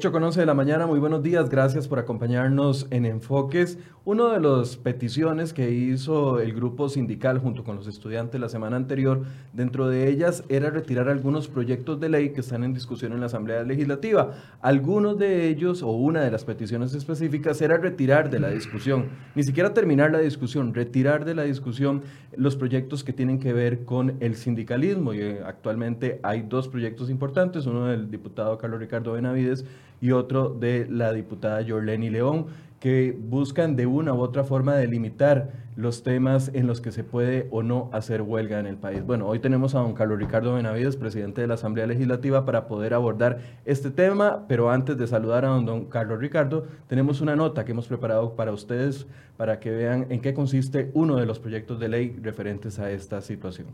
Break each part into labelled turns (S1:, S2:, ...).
S1: 8 con 11 de la mañana, muy buenos días, gracias por acompañarnos en Enfoques. Una de las peticiones que hizo el grupo sindical junto con los estudiantes la semana anterior, dentro de ellas era retirar algunos proyectos de ley que están en discusión en la Asamblea Legislativa. Algunos de ellos, o una de las peticiones específicas, era retirar de la discusión, ni siquiera terminar la discusión, retirar de la discusión los proyectos que tienen que ver con el sindicalismo. Y eh, actualmente hay dos proyectos importantes, uno del diputado Carlos Ricardo Benavides, y otro de la diputada Yorleni León, que buscan de una u otra forma delimitar los temas en los que se puede o no hacer huelga en el país. Bueno, hoy tenemos a don Carlos Ricardo Benavides, presidente de la Asamblea Legislativa, para poder abordar este tema, pero antes de saludar a don, don Carlos Ricardo, tenemos una nota que hemos preparado para ustedes para que vean en qué consiste uno de los proyectos de ley referentes a esta situación.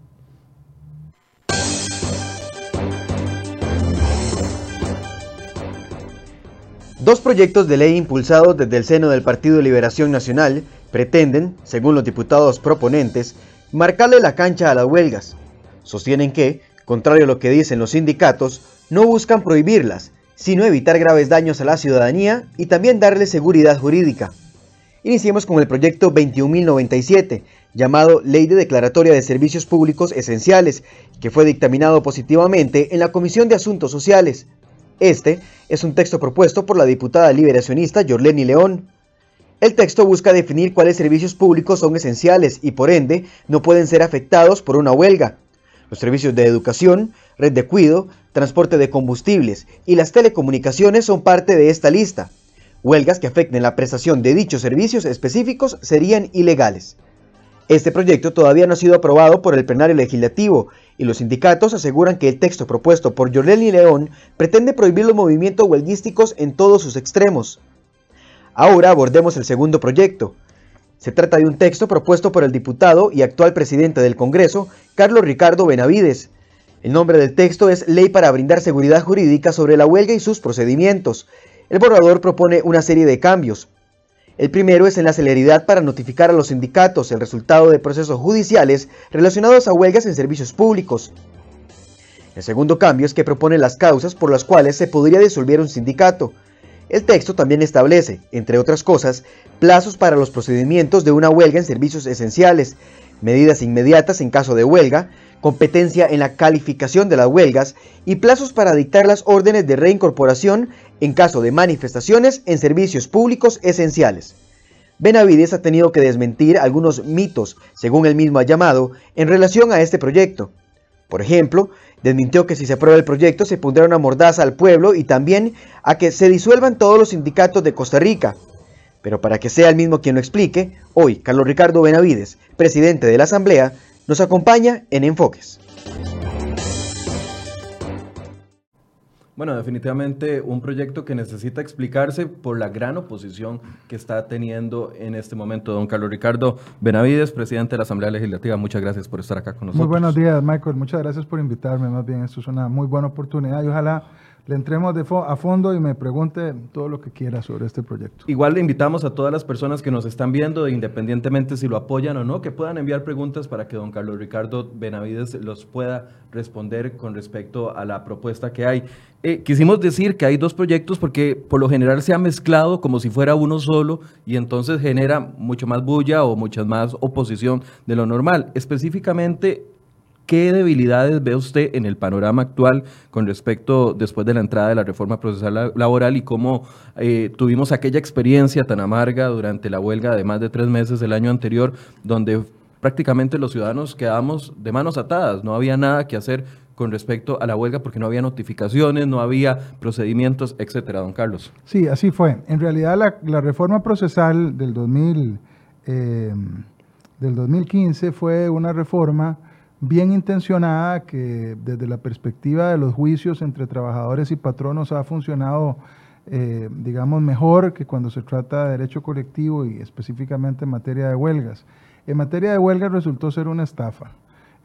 S2: Dos proyectos de ley impulsados desde el seno del Partido de Liberación Nacional pretenden, según los diputados proponentes, marcarle la cancha a las huelgas. Sostienen que, contrario a lo que dicen los sindicatos, no buscan prohibirlas, sino evitar graves daños a la ciudadanía y también darle seguridad jurídica. Iniciemos con el proyecto 21.097, llamado Ley de Declaratoria de Servicios Públicos Esenciales, que fue dictaminado positivamente en la Comisión de Asuntos Sociales. Este es un texto propuesto por la diputada liberacionista Yorleni León. El texto busca definir cuáles servicios públicos son esenciales y por ende no pueden ser afectados por una huelga. Los servicios de educación, red de cuido, transporte de combustibles y las telecomunicaciones son parte de esta lista. Huelgas que afecten la prestación de dichos servicios específicos serían ilegales. Este proyecto todavía no ha sido aprobado por el plenario legislativo y los sindicatos aseguran que el texto propuesto por Yorleni León pretende prohibir los movimientos huelguísticos en todos sus extremos. Ahora abordemos el segundo proyecto. Se trata de un texto propuesto por el diputado y actual presidente del Congreso, Carlos Ricardo Benavides. El nombre del texto es Ley para brindar seguridad jurídica sobre la huelga y sus procedimientos. El borrador propone una serie de cambios, el primero es en la celeridad para notificar a los sindicatos el resultado de procesos judiciales relacionados a huelgas en servicios públicos. El segundo cambio es que propone las causas por las cuales se podría disolver un sindicato. El texto también establece, entre otras cosas, plazos para los procedimientos de una huelga en servicios esenciales, medidas inmediatas en caso de huelga, competencia en la calificación de las huelgas y plazos para dictar las órdenes de reincorporación en caso de manifestaciones en servicios públicos esenciales. Benavides ha tenido que desmentir algunos mitos, según él mismo ha llamado, en relación a este proyecto. Por ejemplo, desmintió que si se aprueba el proyecto se pondrá una mordaza al pueblo y también a que se disuelvan todos los sindicatos de Costa Rica. Pero para que sea el mismo quien lo explique, hoy Carlos Ricardo Benavides, presidente de la Asamblea, nos acompaña en Enfoques.
S1: Bueno, definitivamente un proyecto que necesita explicarse por la gran oposición que está teniendo en este momento don Carlos Ricardo Benavides, presidente de la Asamblea Legislativa. Muchas gracias por estar acá con nosotros.
S3: Muy buenos días, Michael. Muchas gracias por invitarme. Más bien, esto es una muy buena oportunidad y ojalá le entremos de a fondo y me pregunte todo lo que quiera sobre este proyecto.
S1: Igual le invitamos a todas las personas que nos están viendo, independientemente si lo apoyan o no, que puedan enviar preguntas para que don Carlos Ricardo Benavides los pueda responder con respecto a la propuesta que hay. Eh, quisimos decir que hay dos proyectos porque por lo general se ha mezclado como si fuera uno solo y entonces genera mucho más bulla o mucha más oposición de lo normal. Específicamente ¿Qué debilidades ve usted en el panorama actual con respecto después de la entrada de la reforma procesal laboral y cómo eh, tuvimos aquella experiencia tan amarga durante la huelga de más de tres meses del año anterior, donde prácticamente los ciudadanos quedamos de manos atadas, no había nada que hacer con respecto a la huelga porque no había notificaciones, no había procedimientos, etcétera, don Carlos.
S3: Sí, así fue. En realidad la, reforma procesal del 2000, eh, del 2015 fue una reforma bien intencionada que desde la perspectiva de los juicios entre trabajadores y patronos ha funcionado, eh, digamos, mejor que cuando se trata de derecho colectivo y específicamente en materia de huelgas. En materia de huelgas resultó ser una estafa.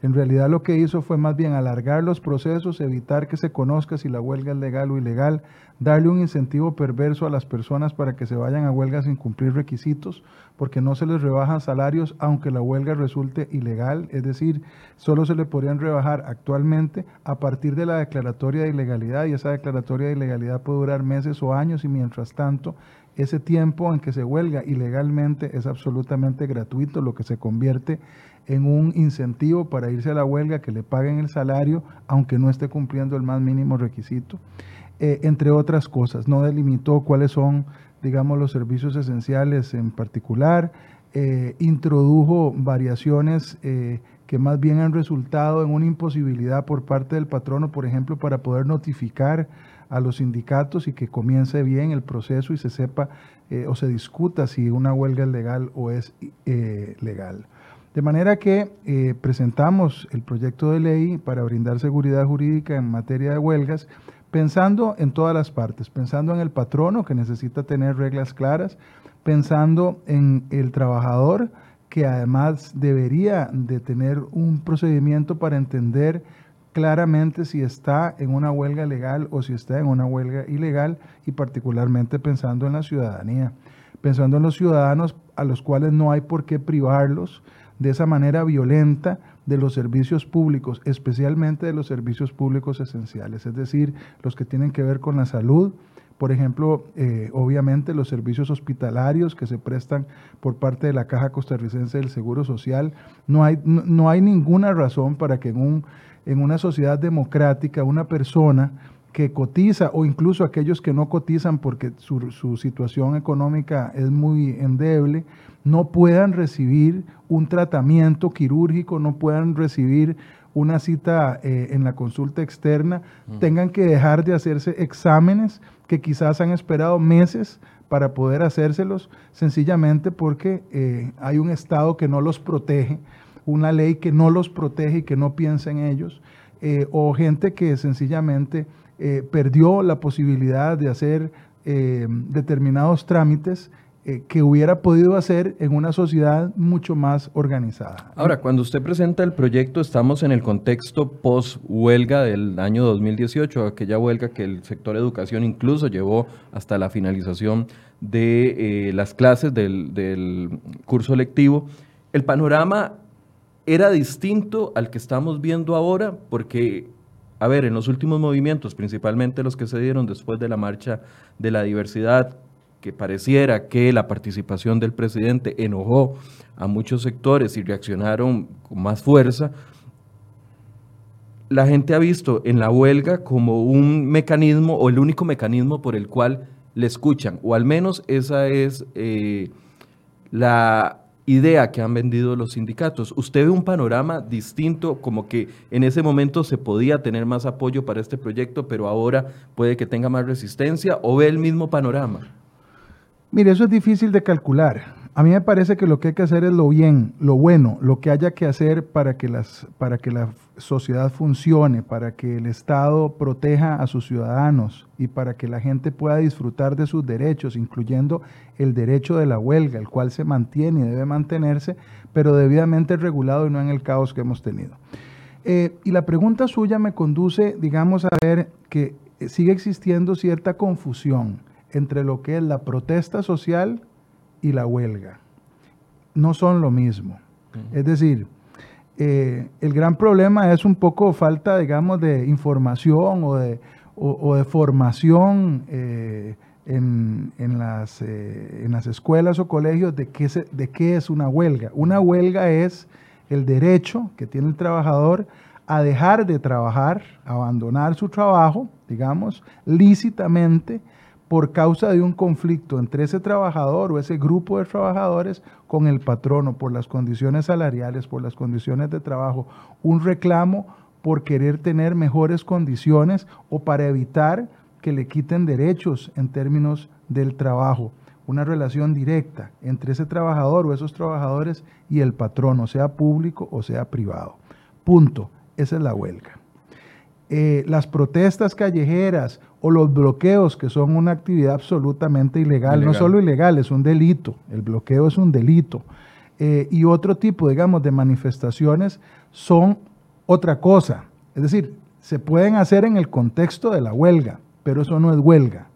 S3: En realidad lo que hizo fue más bien alargar los procesos, evitar que se conozca si la huelga es legal o ilegal, darle un incentivo perverso a las personas para que se vayan a huelga sin cumplir requisitos, porque no se les rebajan salarios aunque la huelga resulte ilegal, es decir, solo se le podrían rebajar actualmente a partir de la declaratoria de ilegalidad y esa declaratoria de ilegalidad puede durar meses o años y mientras tanto ese tiempo en que se huelga ilegalmente es absolutamente gratuito, lo que se convierte en un incentivo para irse a la huelga, que le paguen el salario, aunque no esté cumpliendo el más mínimo requisito, eh, entre otras cosas. No delimitó cuáles son, digamos, los servicios esenciales en particular, eh, introdujo variaciones eh, que más bien han resultado en una imposibilidad por parte del patrono, por ejemplo, para poder notificar a los sindicatos y que comience bien el proceso y se sepa o se discuta si una huelga es legal o es legal. De manera que eh, presentamos el proyecto de ley para brindar seguridad jurídica en materia de huelgas, pensando en todas las partes, pensando en el patrono que necesita tener reglas claras, pensando en el trabajador que además debería de tener un procedimiento para entender claramente si está en una huelga legal o si está en una huelga ilegal y particularmente pensando en la ciudadanía, pensando en los ciudadanos a los cuales no hay por qué privarlos de esa manera violenta de los servicios públicos, especialmente de los servicios públicos esenciales, es decir, los que tienen que ver con la salud, por ejemplo, eh, obviamente los servicios hospitalarios que se prestan por parte de la Caja Costarricense del Seguro Social. No hay, no, hay ninguna razón para que en, un, en una sociedad democrática una persona que cotiza o incluso aquellos que no cotizan porque su, su situación económica es muy endeble, no puedan recibir un tratamiento quirúrgico, no puedan recibir una cita eh, en la consulta externa, mm. tengan que dejar de hacerse exámenes que quizás han esperado meses para poder hacérselos, sencillamente porque eh, hay un Estado que no los protege, una ley que no los protege y que no piensa en ellos, eh, o gente que sencillamente perdió la posibilidad de hacer determinados trámites eh, que hubiera podido hacer en una sociedad mucho más organizada.
S1: Ahora, cuando usted presenta el proyecto, estamos en el contexto post-huelga del año 2018, aquella huelga que el sector educación incluso llevó hasta la finalización de eh, las clases del, del curso lectivo. El panorama era distinto al que estamos viendo ahora porque a ver, en los últimos movimientos, principalmente los que se dieron después de la marcha de la diversidad, que pareciera que la participación del presidente enojó a muchos sectores y reaccionaron con más fuerza, la gente ha visto en la huelga como un mecanismo o el único mecanismo por el cual le escuchan, o al menos esa es eh, la idea que han vendido los sindicatos. ¿Usted ve un panorama distinto, como que en ese momento se podía tener más apoyo para este proyecto, pero ahora puede que tenga más resistencia, o ve el mismo panorama?
S3: Mire, eso es difícil de calcular. A mí me parece que lo que hay que hacer es lo bien, lo bueno, lo que haya que hacer para que, las, para que la sociedad funcione, para que el Estado proteja a sus ciudadanos y para que la gente pueda disfrutar de sus derechos, incluyendo el derecho de la huelga, el cual se mantiene y debe mantenerse, pero debidamente regulado y no en el caos que hemos tenido. Eh, y la pregunta suya me conduce, digamos, a ver que sigue existiendo cierta confusión entre lo que es la protesta social y la huelga. No son lo mismo. Es decir, eh, el gran problema es un poco falta, digamos, de información o de, de formación eh, en, las, eh, en, las, escuelas o colegios de qué, de qué es una huelga. Una huelga es el derecho que tiene el trabajador a dejar de trabajar, abandonar su trabajo, digamos, lícitamente, por causa de un conflicto entre ese trabajador o ese grupo de trabajadores con el patrono, por las condiciones salariales, por las condiciones de trabajo, un reclamo por querer tener mejores condiciones o para evitar que le quiten derechos en términos del trabajo. Una relación directa entre ese trabajador o esos trabajadores y el patrono, sea público o sea privado. Punto. Esa es la huelga. Eh, las protestas callejeras o los bloqueos, que son una actividad absolutamente ilegal, no solo ilegal, es un delito, el bloqueo es un delito. Eh, y otro tipo, digamos, de manifestaciones son otra cosa. Es decir, se pueden hacer en el contexto de la huelga, pero eso no es huelga.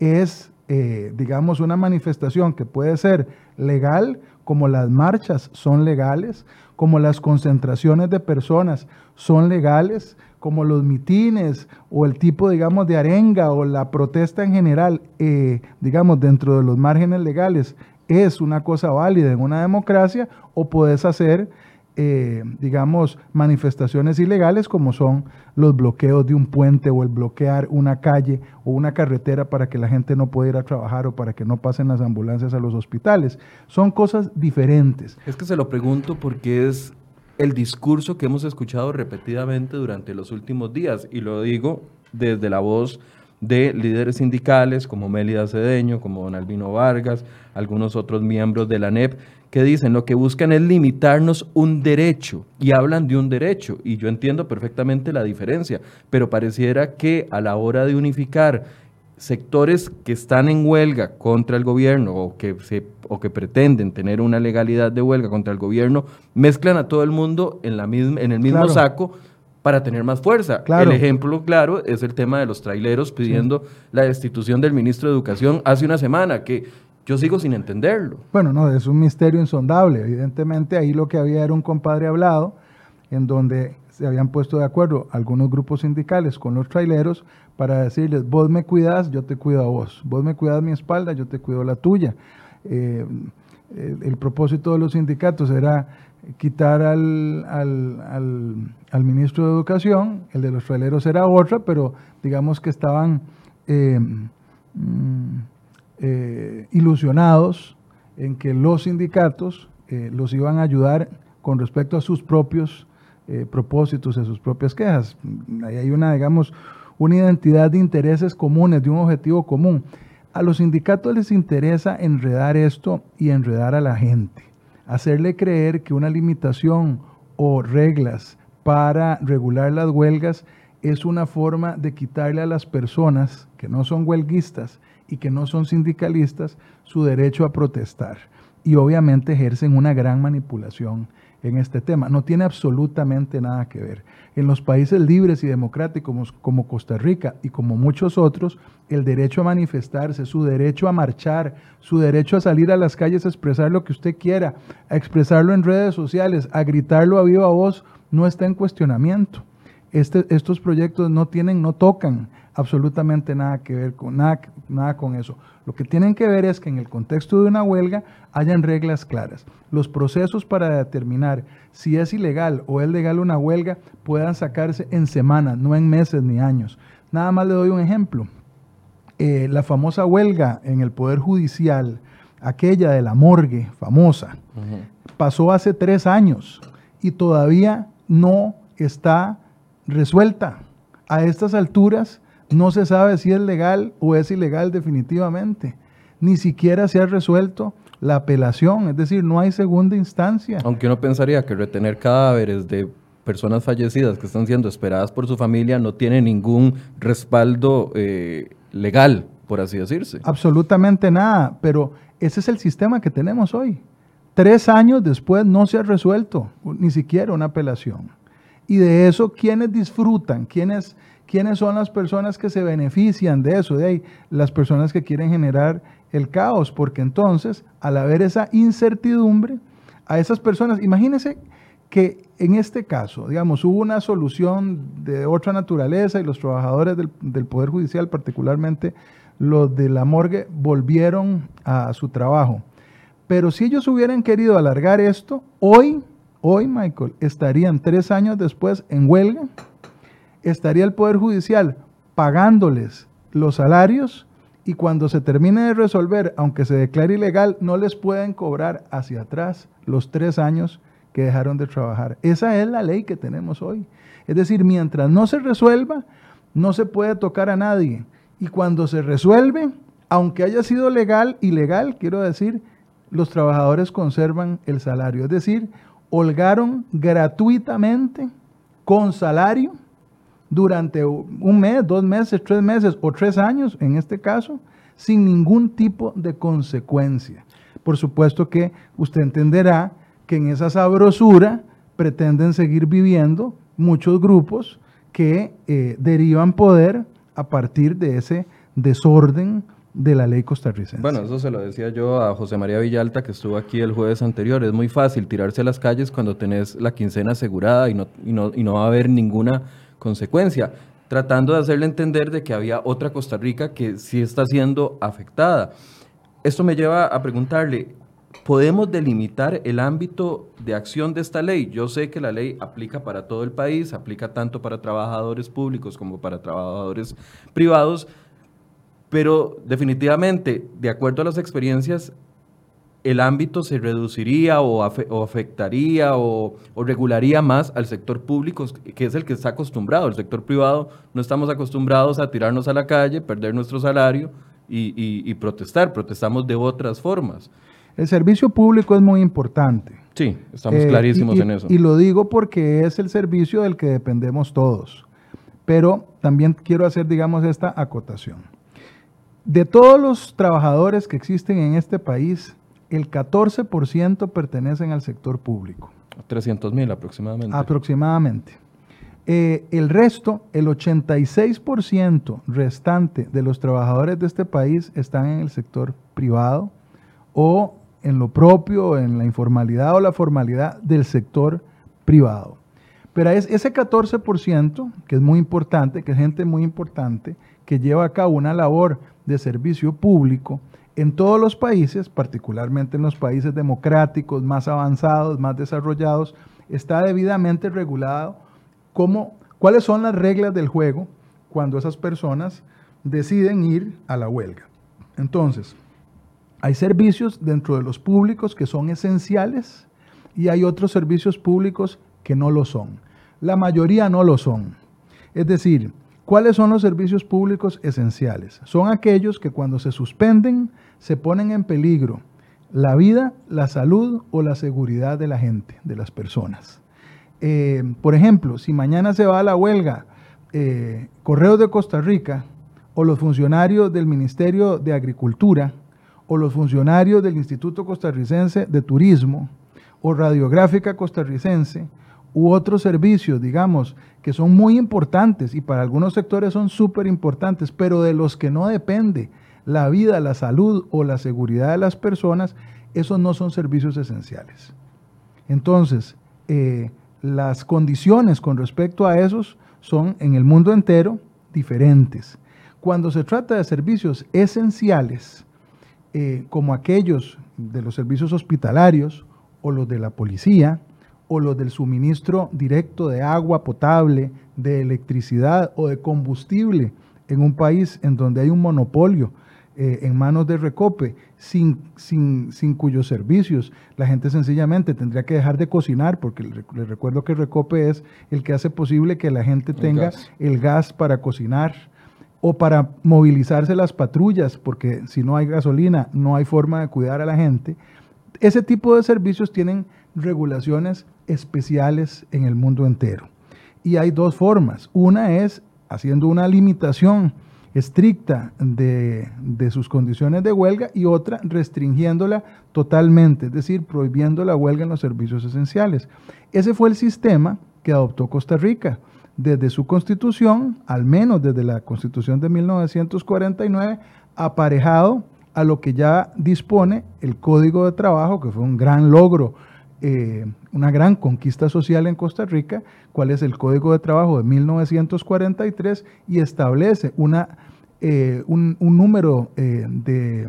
S3: Es, eh, digamos, una manifestación que puede ser legal, como las marchas son legales, como las concentraciones de personas son legales, como los mitines o el tipo, digamos, de arenga o la protesta en general, eh, digamos, dentro de los márgenes legales, es una cosa válida en una democracia, o puedes hacer eh, digamos, manifestaciones ilegales como son los bloqueos de un puente o el bloquear una calle o una carretera para que la gente no pueda ir a trabajar o para que no pasen las ambulancias a los hospitales. Son cosas diferentes.
S1: Es que se lo pregunto porque es el discurso que hemos escuchado repetidamente durante los últimos días y lo digo desde la voz de líderes sindicales como Mélida Cedeño, como Don Albino Vargas, algunos otros miembros de la NEP, que dicen lo que buscan es limitarnos un derecho y hablan de un derecho y yo entiendo perfectamente la diferencia, pero pareciera que a la hora de unificar sectores que están en huelga contra el gobierno o que, se, o que pretenden tener una legalidad de huelga contra el gobierno, mezclan a todo el mundo en, la misma, en el mismo saco para tener más fuerza. El ejemplo claro es el tema de los traileros pidiendo la destitución del ministro de Educación hace una semana, que yo sigo sin entenderlo.
S3: Bueno, no, es un misterio insondable. Evidentemente ahí lo que había era un compadre hablado en donde se habían puesto de acuerdo algunos grupos sindicales con los traileros para decirles, vos me cuidas, yo te cuido a vos. Vos me cuidas mi espalda, yo te cuido la tuya. Eh, el, propósito de los sindicatos era quitar al, al, ministro de Educación, el de los traileros era otra, pero digamos que estaban... Eh, mm, eh, ilusionados en que los sindicatos los iban a ayudar con respecto a sus propios propósitos, a sus propias quejas. Ahí hay una, digamos, una identidad de intereses comunes, de un objetivo común. A los sindicatos les interesa enredar esto y enredar a la gente, hacerle creer que una limitación o reglas para regular las huelgas es una forma de quitarle a las personas que no son huelguistas y que no son sindicalistas su derecho a protestar. Y obviamente ejercen una gran manipulación en este tema. No tiene absolutamente nada que ver. En los países libres y democráticos como Costa Rica y como muchos otros, el derecho a manifestarse, su derecho a marchar, su derecho a salir a las calles a expresar lo que usted quiera, a expresarlo en redes sociales, a gritarlo a viva voz, no está en cuestionamiento. Este, estos proyectos no tienen, no tocan absolutamente nada que ver con nada, nada con eso. Lo que tienen que ver es que en el contexto de una huelga hayan reglas claras. Los procesos para determinar si es ilegal o es legal una huelga puedan sacarse en semanas, no en meses ni años. Nada más le doy un ejemplo. Eh, la famosa huelga en el Poder Judicial, aquella de la morgue famosa, pasó hace tres años y todavía no está resuelta. A estas alturas no se sabe si es legal o es ilegal definitivamente. Ni siquiera se ha resuelto la apelación, es decir, no hay segunda instancia.
S1: Aunque uno pensaría que retener cadáveres de personas fallecidas que están siendo esperadas por su familia no tiene ningún respaldo eh, legal, por así decirse.
S3: Absolutamente nada, pero ese es el sistema que tenemos hoy. Tres años después no se ha resuelto ni siquiera una apelación. Y de eso, ¿quiénes disfrutan? ¿Quiénes ¿Quiénes son las personas que se benefician de eso? De ahí, las personas que quieren generar el caos, porque entonces, al haber esa incertidumbre, a esas personas, imagínense que en este caso, digamos, hubo una solución de otra naturaleza y los trabajadores del, del Poder Judicial, particularmente los de la morgue, volvieron a su trabajo. Pero si ellos hubieran querido alargar esto, hoy, hoy, Michael, estarían tres años después en huelga estaría el Poder Judicial pagándoles los salarios y cuando se termine de resolver, aunque se declare ilegal, no les pueden cobrar hacia atrás los tres años que dejaron de trabajar. Esa es la ley que tenemos hoy. Es decir, mientras no se resuelva, no se puede tocar a nadie. Y cuando se resuelve, aunque haya sido legal, ilegal, quiero decir, los trabajadores conservan el salario. Es decir, holgaron gratuitamente, con salario, durante un mes, dos meses, tres meses o tres años, en este caso, sin ningún tipo de consecuencia. Por supuesto que usted entenderá que en esa sabrosura pretenden seguir viviendo muchos grupos que eh, derivan poder a partir de ese desorden de la ley costarricense.
S1: Bueno, eso se lo decía yo a José María Villalta, que estuvo aquí el jueves anterior. Es muy fácil tirarse a las calles cuando tenés la quincena asegurada y no, y no, y no va a haber ninguna consecuencia, tratando de hacerle entender de que había otra Costa Rica que sí está siendo afectada. Esto me lleva a preguntarle, ¿podemos delimitar el ámbito de acción de esta ley? Yo sé que la ley aplica para todo el país, aplica tanto para trabajadores públicos como para trabajadores privados, pero definitivamente, de acuerdo a las experiencias, el ámbito se reduciría o, afectaría o, regularía más al sector público, que es el que está acostumbrado. El sector privado no estamos acostumbrados a tirarnos a la calle, perder nuestro salario y, protestar. Protestamos de otras formas.
S3: El servicio público es muy importante.
S1: Sí, estamos eh, clarísimos en eso.
S3: Y lo digo porque es el servicio del que dependemos todos. Pero también quiero hacer, digamos, esta acotación. De todos los trabajadores que existen en este país, el 14% pertenecen al sector público.
S1: 300 mil aproximadamente.
S3: Aproximadamente. Eh, el resto, el 86% restante de los trabajadores de este país están en el sector privado o en lo propio, en la informalidad o la formalidad del sector privado. Pero es ese 14%, que es muy importante, que es gente muy importante, que lleva a cabo una labor de servicio público, en todos los países, particularmente en los países democráticos más avanzados, más desarrollados, está debidamente regulado cómo, cuáles son las reglas del juego cuando esas personas deciden ir a la huelga. Entonces, hay servicios dentro de los públicos que son esenciales y hay otros servicios públicos que no lo son. La mayoría no lo son. Es decir, ¿cuáles son los servicios públicos esenciales? Son aquellos que cuando se suspenden se ponen en peligro la vida, la salud o la seguridad de la gente, de las personas. Eh, por ejemplo, si mañana se va a la huelga eh, Correos de Costa Rica o los funcionarios del Ministerio de Agricultura o los funcionarios del Instituto Costarricense de Turismo o Radiográfica Costarricense u otros servicios, digamos, que son muy importantes y para algunos sectores son súper importantes, pero de los que no depende la vida, la salud o la seguridad de las personas, esos no son servicios esenciales. Entonces, eh, las condiciones con respecto a esos son en el mundo entero diferentes. Cuando se trata de servicios esenciales, eh, como aquellos de los servicios hospitalarios o los de la policía o los del suministro directo de agua potable, de electricidad o de combustible en un país en donde hay un monopolio eh, en manos de Recope, sin, sin, sin, cuyos servicios la gente sencillamente tendría que dejar de cocinar, porque les recuerdo que Recope es el que hace posible que la gente tenga el gas para cocinar o para movilizarse las patrullas, porque si no hay gasolina no hay forma de cuidar a la gente. Ese tipo de servicios tienen regulaciones especiales en el mundo entero. Y hay dos formas. Una es haciendo una limitación estricta de, sus condiciones de huelga y otra restringiéndola totalmente, es decir, prohibiendo la huelga en los servicios esenciales. Ese fue el sistema que adoptó Costa Rica desde su constitución, al menos desde la constitución de 1949, aparejado a lo que ya dispone el Código de Trabajo, que fue un gran logro, eh, una gran conquista social en Costa Rica, cuál es el Código de Trabajo de 1943 y establece una eh, un, número eh, de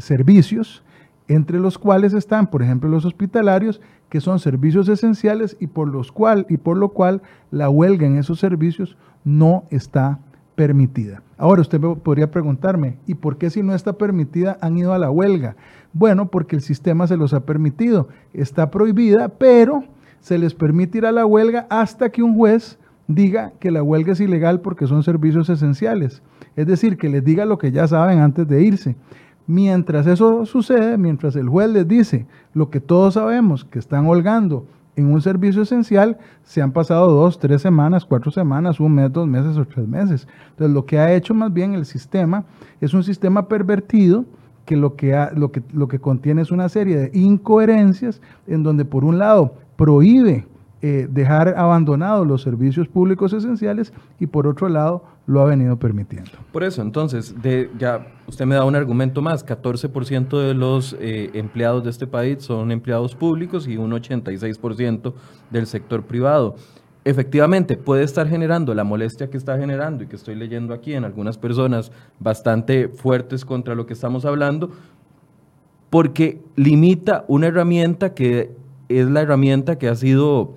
S3: servicios, entre los cuales están, por ejemplo, los hospitalarios, que son servicios esenciales y por, los cual, y por lo cual la huelga en esos servicios no está permitida. Ahora usted podría preguntarme, ¿y por qué si no está permitida han ido a la huelga? Bueno, porque el sistema se los ha permitido. Está prohibida, pero se les permite ir a la huelga hasta que un juez diga que la huelga es ilegal porque son servicios esenciales. Es decir, que les diga lo que ya saben antes de irse. Mientras eso sucede, mientras el juez les dice lo que todos sabemos, que están holgando en un servicio esencial, se han pasado dos, tres semanas, cuatro semanas, un mes, dos meses o tres meses. Entonces, lo que ha hecho más bien el sistema es un sistema pervertido que lo que, lo que, lo que contiene es una serie de incoherencias en donde por un lado prohíbe eh, dejar abandonados los servicios públicos esenciales y por otro lado lo ha venido permitiendo.
S1: Por eso, entonces, ya usted me da un argumento más, 14% de los eh, empleados de este país son empleados públicos y un 86% del sector privado. Efectivamente, puede estar generando la molestia que está generando y que estoy leyendo aquí en algunas personas bastante fuertes contra lo que estamos hablando, porque limita una herramienta que es la herramienta que ha sido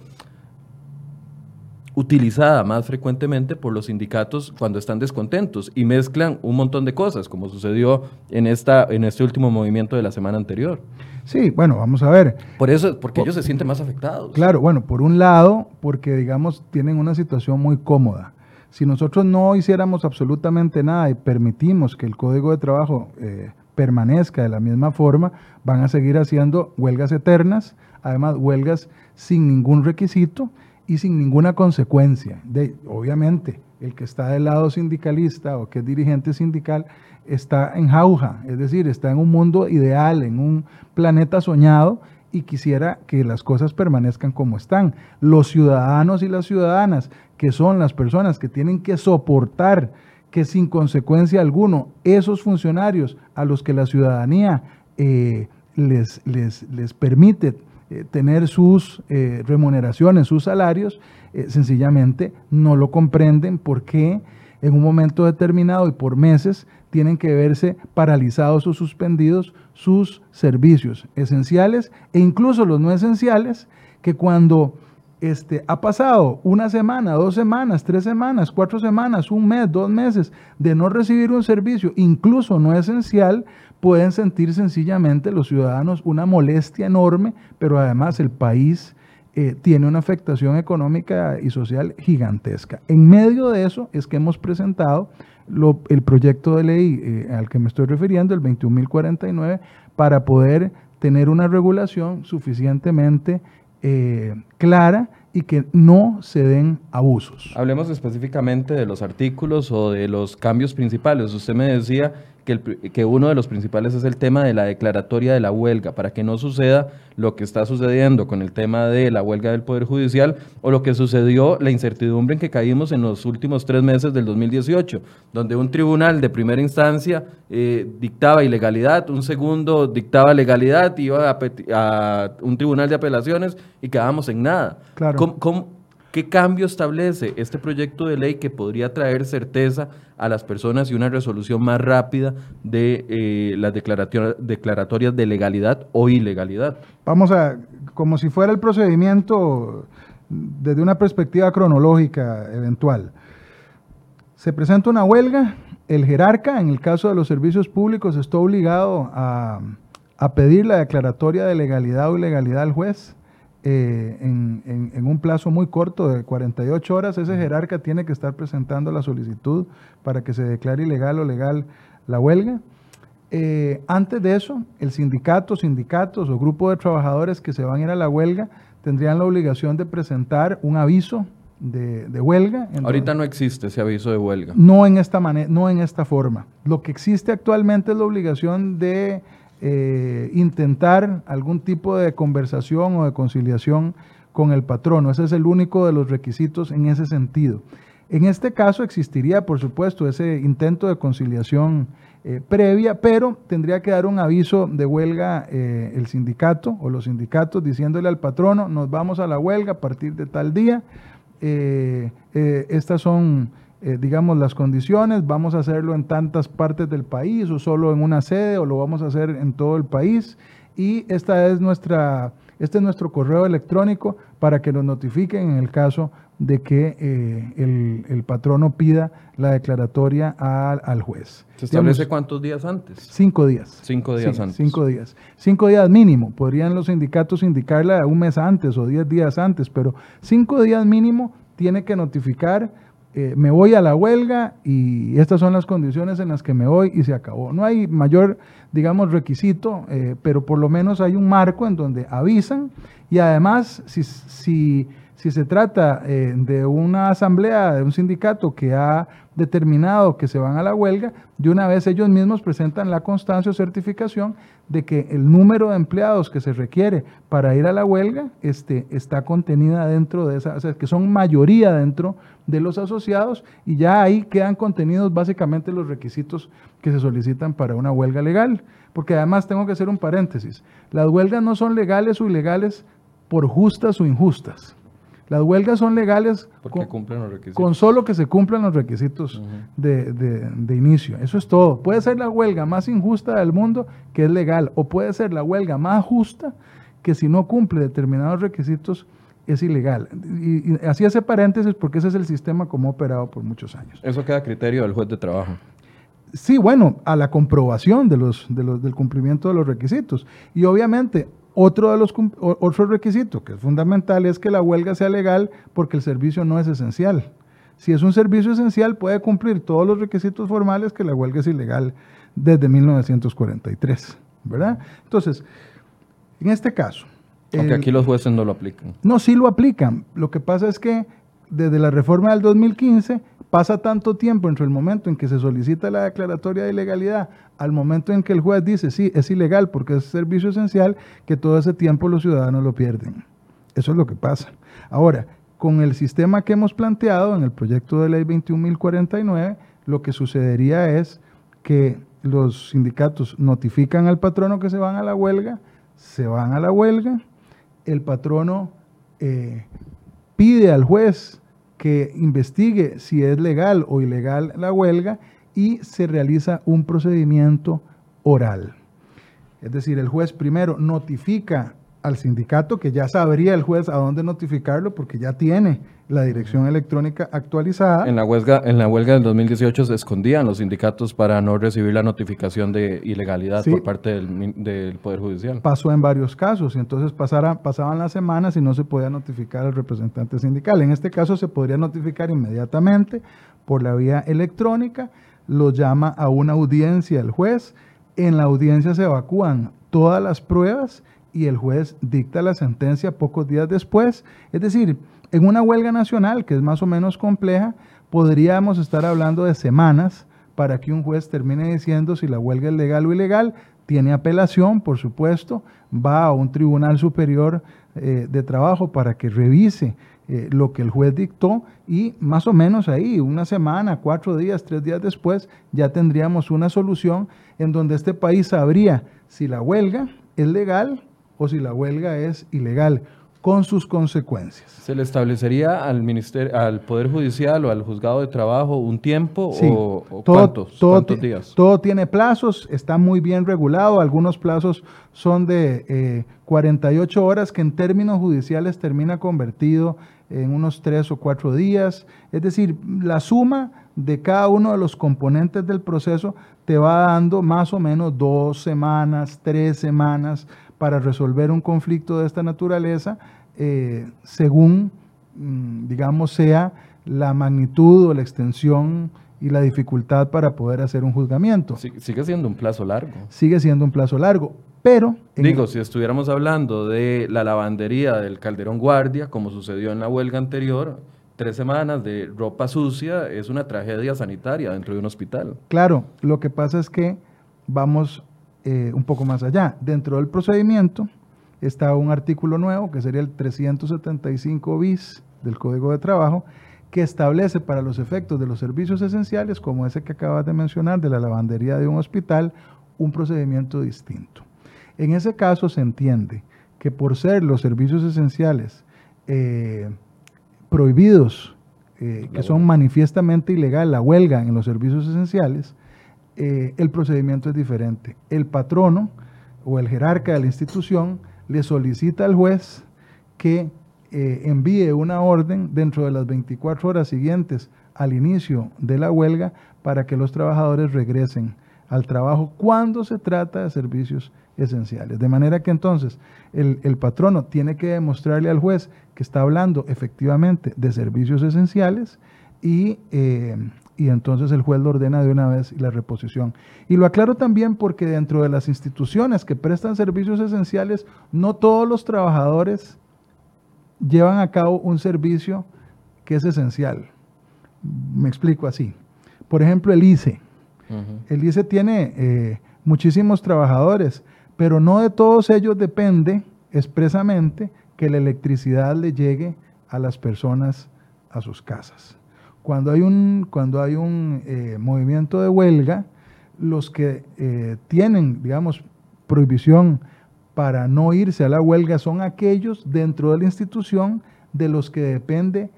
S1: utilizada más frecuentemente por los sindicatos cuando están descontentos y mezclan un montón de cosas, como sucedió en, esta, en este último movimiento de la semana anterior.
S3: Sí, bueno, vamos a ver.
S1: Por eso, porque ellos se sienten más afectados.
S3: Claro, bueno, por un lado, porque digamos tienen una situación muy cómoda. Si nosotros no hiciéramos absolutamente nada y permitimos que el código de trabajo eh, permanezca de la misma forma, van a seguir haciendo huelgas eternas, además huelgas sin ningún requisito y sin ninguna consecuencia. De, obviamente, el que está del lado sindicalista o que es dirigente sindical está en jauja, es decir, está en un mundo ideal, en un planeta soñado y quisiera que las cosas permanezcan como están. Los ciudadanos y las ciudadanas, que son las personas que tienen que soportar que sin consecuencia alguno esos funcionarios a los que la ciudadanía eh, les, les, les permite eh, tener sus eh, remuneraciones, sus salarios, eh, sencillamente no lo comprenden porque en un momento determinado y por meses tienen que verse paralizados o suspendidos sus servicios esenciales e incluso los no esenciales que cuando este, ha pasado una semana, dos semanas, tres semanas, cuatro semanas, un mes, dos meses de no recibir un servicio, incluso no esencial, pueden sentir sencillamente los ciudadanos una molestia enorme, pero además el país eh, tiene una afectación económica y social gigantesca. En medio de eso es que hemos presentado el proyecto de ley eh, al que me estoy refiriendo, el 21.049, para poder tener una regulación suficientemente eh, clara y que no se den abusos.
S1: Hablemos específicamente de los artículos o de los cambios principales. Usted me decía que, uno de los principales es el tema de la declaratoria de la huelga, para que no suceda lo que está sucediendo con el tema de la huelga del Poder Judicial o lo que sucedió, la incertidumbre en que caímos en los últimos tres meses del 2018, donde un tribunal de primera instancia eh, dictaba ilegalidad, un segundo dictaba legalidad, iba a, un tribunal de apelaciones y quedábamos en nada.
S3: Claro.
S1: ¿Qué cambio establece este proyecto de ley que podría traer certeza a las personas y una resolución más rápida de eh, las declaratorias de legalidad o ilegalidad?
S3: Vamos a, como si fuera el procedimiento desde una perspectiva cronológica eventual. Se presenta una huelga, el jerarca, en el caso de los servicios públicos, está obligado a, a pedir la declaratoria de legalidad o ilegalidad al juez eh, en, un plazo muy corto de 48 horas, ese jerarca tiene que estar presentando la solicitud para que se declare ilegal o legal la huelga. Eh, antes de eso, el sindicato, sindicatos o grupo de trabajadores que se van a ir a la huelga tendrían la obligación de presentar un aviso de, huelga.
S1: Ahorita no existe ese aviso de huelga.
S3: No en, esta no en esta forma. Lo que existe actualmente es la obligación de eh, intentar algún tipo de conversación o de conciliación con el patrono. Ese es el único de los requisitos en ese sentido. En este caso existiría, por supuesto, ese intento de conciliación eh, previa, pero tendría que dar un aviso de huelga eh, el sindicato o los sindicatos diciéndole al patrono, nos vamos a la huelga a partir de tal día. estas son eh, digamos, las condiciones, vamos a hacerlo en tantas partes del país o solo en una sede o lo vamos a hacer en todo el país. Y esta es nuestra, este es nuestro correo electrónico para que nos notifiquen en el caso de que eh, el, patrono pida la declaratoria al, juez.
S1: ¿Se establece cuántos días antes?
S3: Cinco días.
S1: Cinco días antes.
S3: Cinco días. Cinco días mínimo. Podrían los sindicatos indicarla un mes antes o diez días antes, pero cinco días mínimo tiene que notificar eh, me voy a la huelga y estas son las condiciones en las que me voy y se acabó. No hay mayor, digamos, requisito, eh, pero por lo menos hay un marco en donde avisan y además si, si, Si se trata eh, de una asamblea, de un sindicato que ha determinado que se van a la huelga, de una vez ellos mismos presentan la constancia o certificación de que el número de empleados que se requiere para ir a la huelga este, está contenida dentro de esa, o sea, que son mayoría dentro de los asociados y ya ahí quedan contenidos básicamente los requisitos que se solicitan para una huelga legal. Porque además tengo que hacer un paréntesis, las huelgas no son legales o ilegales por justas o injustas. Las huelgas son legales
S1: con, cumplen los requisitos.
S3: con solo que se cumplan los requisitos de, de, inicio. Eso es todo. Puede ser la huelga más injusta del mundo que es legal, o puede ser la huelga más justa que si no cumple determinados requisitos es ilegal. Y, y así hace paréntesis porque ese es el sistema como ha operado por muchos años.
S1: Eso queda a criterio del juez de trabajo.
S3: Sí, bueno, a la comprobación de los, de los, del cumplimiento de los requisitos. Y obviamente otro de los otro requisito que es fundamental es que la huelga sea legal porque el servicio no es esencial. Si es un servicio esencial puede cumplir todos los requisitos formales que la huelga es ilegal desde 1943, ¿verdad? Entonces, en este caso,
S1: aunque aquí los jueces no lo aplican.
S3: No, sí lo aplican. Lo que pasa es que desde la reforma del 2015 pasa tanto tiempo entre el momento en que se solicita la declaratoria de ilegalidad al momento en que el juez dice, sí, es ilegal porque es servicio esencial, que todo ese tiempo los ciudadanos lo pierden. Eso es lo que pasa. Ahora, con el sistema que hemos planteado en el proyecto de ley 21.049, lo que sucedería es que los sindicatos notifican al patrono que se van a la huelga, se van a la huelga, el patrono eh, pide al juez que investigue si es legal o ilegal la huelga y se realiza un procedimiento oral. Es decir, el juez primero notifica al sindicato, que ya sabría el juez a dónde notificarlo porque ya tiene la dirección electrónica actualizada.
S1: En la huelga, en la huelga del 2018 se escondían los sindicatos para no recibir la notificación de ilegalidad por parte del, Poder Judicial.
S3: Pasó en varios casos y entonces pasaban las semanas y no se podía notificar al representante sindical. En este caso se podría notificar inmediatamente por la vía electrónica lo llama a una audiencia el juez, en la audiencia se evacúan todas las pruebas y el juez dicta la sentencia pocos días después. Es decir, en una huelga nacional que es más o menos compleja, podríamos estar hablando de semanas para que un juez termine diciendo si la huelga es legal o ilegal. Tiene apelación, por supuesto, va a un tribunal superior eh, de trabajo para que revise eh, lo que el juez dictó y más o menos ahí, una semana, cuatro días, tres días después, ya tendríamos una solución en donde este país sabría si la huelga es legal o si la huelga es ilegal con sus consecuencias.
S1: ¿Se le establecería al ministerio, al Poder Judicial o al Juzgado de Trabajo un tiempo o, cuántos, cuántos, días?
S3: Todo tiene plazos, está muy bien regulado, algunos plazos son de 48 eh, horas que en términos judiciales termina convertido en unos tres o cuatro días. Es decir, la suma de cada uno de los componentes del proceso te va dando más o menos dos semanas, tres semanas para resolver un conflicto de esta naturaleza, eh, según, mm, digamos, sea la magnitud o la extensión y la dificultad para poder hacer un juzgamiento.
S1: sigue siendo un plazo largo.
S3: Sigue siendo un plazo largo, pero...
S1: Digo, si estuviéramos hablando de la lavandería del Calderón Guardia, como sucedió en la huelga anterior, tres semanas de ropa sucia es una tragedia sanitaria dentro de un hospital.
S3: Claro, lo que pasa es que vamos eh, un poco más allá. Dentro del procedimiento está un artículo nuevo, que sería el 375 bis del Código de Trabajo, que establece para los efectos de los servicios esenciales, como ese que acabas de mencionar, de la lavandería de un hospital, un procedimiento distinto. En ese caso se entiende que por ser los servicios esenciales eh, prohibidos, eh, que son manifiestamente ilegal la huelga en los servicios esenciales, eh, el procedimiento es diferente. El patrono o el jerarca de la institución le solicita al juez que eh, envíe una orden dentro de las 24 horas siguientes al inicio de la huelga para que los trabajadores regresen al trabajo cuando se trata de servicios esenciales. De manera que entonces el, el, patrono tiene que demostrarle al juez que está hablando efectivamente de servicios esenciales y eh, y entonces el juez lo ordena de una vez la reposición. Y lo aclaro también porque dentro de las instituciones que prestan servicios esenciales, no todos los trabajadores llevan a cabo un servicio que es esencial. Me explico así. Por ejemplo, el ICE. El ICE tiene eh, muchísimos trabajadores, pero no de todos ellos depende expresamente que la electricidad le llegue a las personas a sus casas. Cuando hay un, cuando hay un eh, movimiento de huelga, los que eh, tienen, digamos, prohibición para no irse a la huelga son aquellos dentro de la institución de los que depende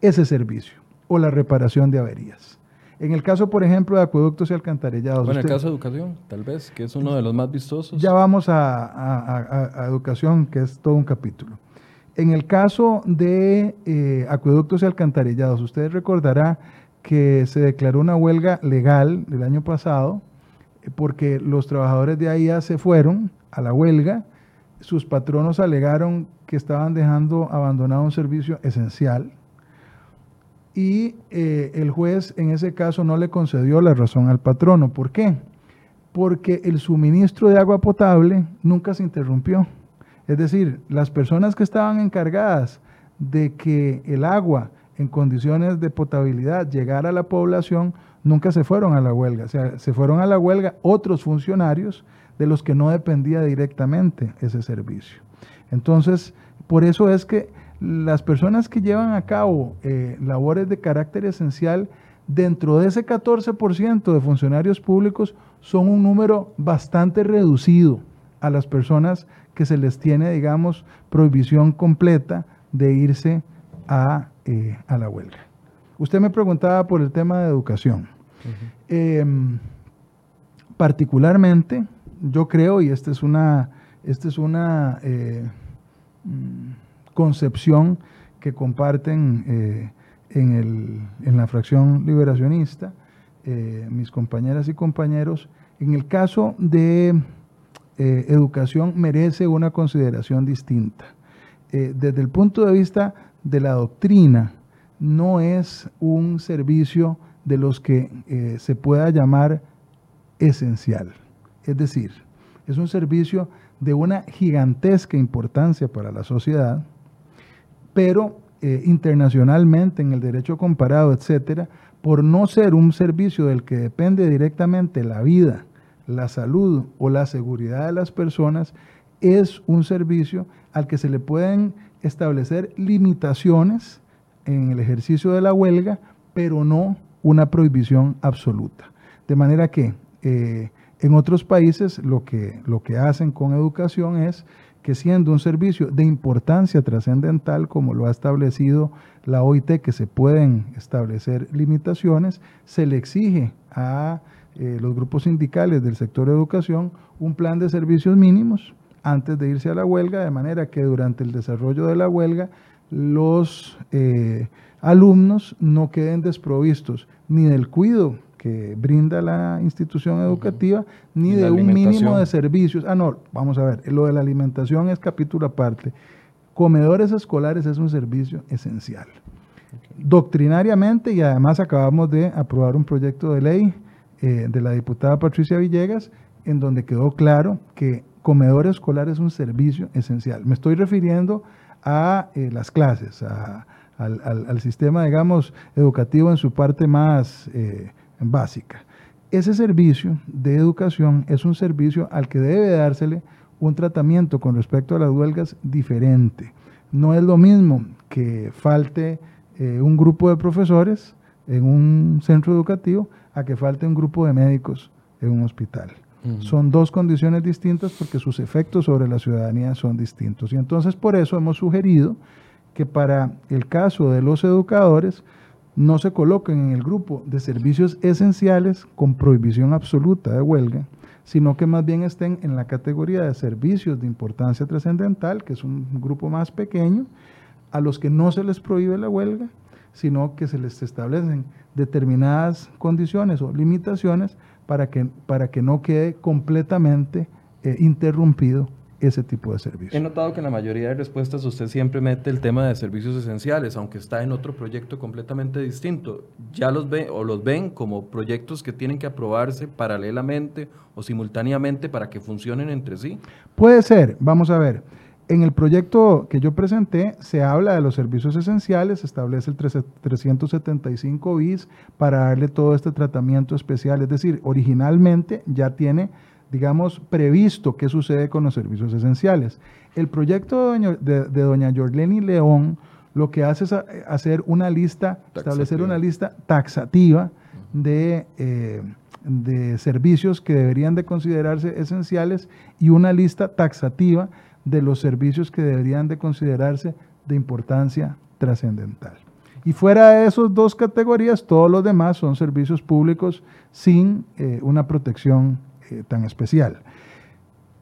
S3: ese servicio o la reparación de averías. En el caso, por ejemplo, de acueductos y alcantarillados.
S1: Bueno, en el caso de educación, tal vez, que es uno de los más vistosos.
S3: Ya vamos a, educación, que es todo un capítulo. En el caso de eh, acueductos y alcantarillados, usted recordará que se declaró una huelga legal el año pasado eh, porque los trabajadores de AIA se fueron a la huelga, sus patronos alegaron que estaban dejando abandonado un servicio esencial y eh, el juez en ese caso no le concedió la razón al patrono. ¿Por qué? Porque el suministro de agua potable nunca se interrumpió. Es decir, las personas que estaban encargadas de que el agua en condiciones de potabilidad llegara a la población nunca se fueron a la huelga. O sea, se fueron a la huelga otros funcionarios de los que no dependía directamente ese servicio. Entonces, por eso es que las personas que llevan a cabo eh, labores de carácter esencial, dentro de ese 14% de funcionarios públicos, son un número bastante reducido a las personas que se les tiene, digamos, prohibición completa de irse a, eh, la huelga. Usted me preguntaba por el tema de educación. Em, particularmente, yo creo, y esta es una, esta es una eh, mm, concepción que comparten eh, en, la fracción liberacionista eh, mis compañeras y compañeros, en el caso de educación merece una consideración distinta. desde el punto de vista de la doctrina, no es un servicio de los que se pueda llamar esencial. Es decir, es un servicio de una gigantesca importancia para la sociedad, pero eh, internacionalmente en el derecho comparado, etcétera, por no ser un servicio del que depende directamente la vida, la salud o la seguridad de las personas, es un servicio al que se le pueden establecer limitaciones en el ejercicio de la huelga, pero no una prohibición absoluta. De manera que eh, en otros países lo que, lo que hacen con educación es que siendo un servicio de importancia trascendental, como lo ha establecido la OIT, que se pueden establecer limitaciones, se le exige a eh, los grupos sindicales del sector educación un plan de servicios mínimos antes de irse a la huelga, de manera que durante el desarrollo de la huelga los eh, alumnos no queden desprovistos ni del cuidado que brinda la institución educativa, ni de un mínimo de servicios. Ah, no, vamos a ver, lo de la alimentación es capítulo aparte. Comedores escolares es un servicio esencial. Doctrinariamente, y además acabamos de aprobar un proyecto de ley eh, de la diputada Patricia Villegas, en donde quedó claro que comedor escolar es un servicio esencial. Me estoy refiriendo a eh, las clases, al, sistema, digamos, educativo en su parte más eh, básica. Ese servicio de educación es un servicio al que debe dársele un tratamiento con respecto a las huelgas diferente. No es lo mismo que falte eh, un grupo de profesores en un centro educativo a que falte un grupo de médicos en un hospital. Son dos condiciones distintas porque sus efectos sobre la ciudadanía son distintos. Y entonces por eso hemos sugerido que para el caso de los educadores, no se coloquen en el grupo de servicios esenciales con prohibición absoluta de huelga, sino que más bien estén en la categoría de servicios de importancia trascendental, que es un grupo más pequeño, a los que no se les prohíbe la huelga, sino que se les establecen determinadas condiciones o limitaciones para que, para que no quede completamente eh, interrumpido ese tipo de servicios.
S1: He notado que en la mayoría de respuestas usted siempre mete el tema de servicios esenciales, aunque está en otro proyecto completamente distinto. ¿Ya los ve o los ven como proyectos que tienen que aprobarse paralelamente o simultáneamente para que funcionen entre sí?
S3: Puede ser, vamos a ver. En el proyecto que yo presenté se habla de los servicios esenciales, se establece el 375 bis para darle todo este tratamiento especial. Es decir, originalmente ya tiene, digamos, previsto qué sucede con los servicios esenciales. El proyecto de doña, de, León lo que hace es hacer una lista, establecer una lista taxativa de, eh, de servicios que deberían de considerarse esenciales y una lista taxativa de los servicios que deberían de considerarse de importancia trascendental. Y fuera de esas dos categorías, todos los demás son servicios públicos sin eh, una protección eh, tan especial.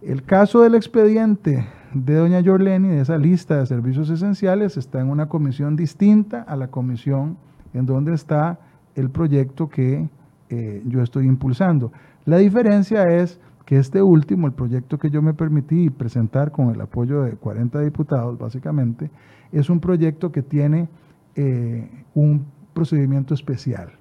S3: El caso del expediente de doña Yorleni, de esa lista de servicios esenciales, está en una comisión distinta a la comisión en donde está el proyecto que eh, yo estoy impulsando. La diferencia es que este último, el proyecto que yo me permití presentar con el apoyo de 40 diputados, básicamente, es un proyecto que tiene eh, un procedimiento especial.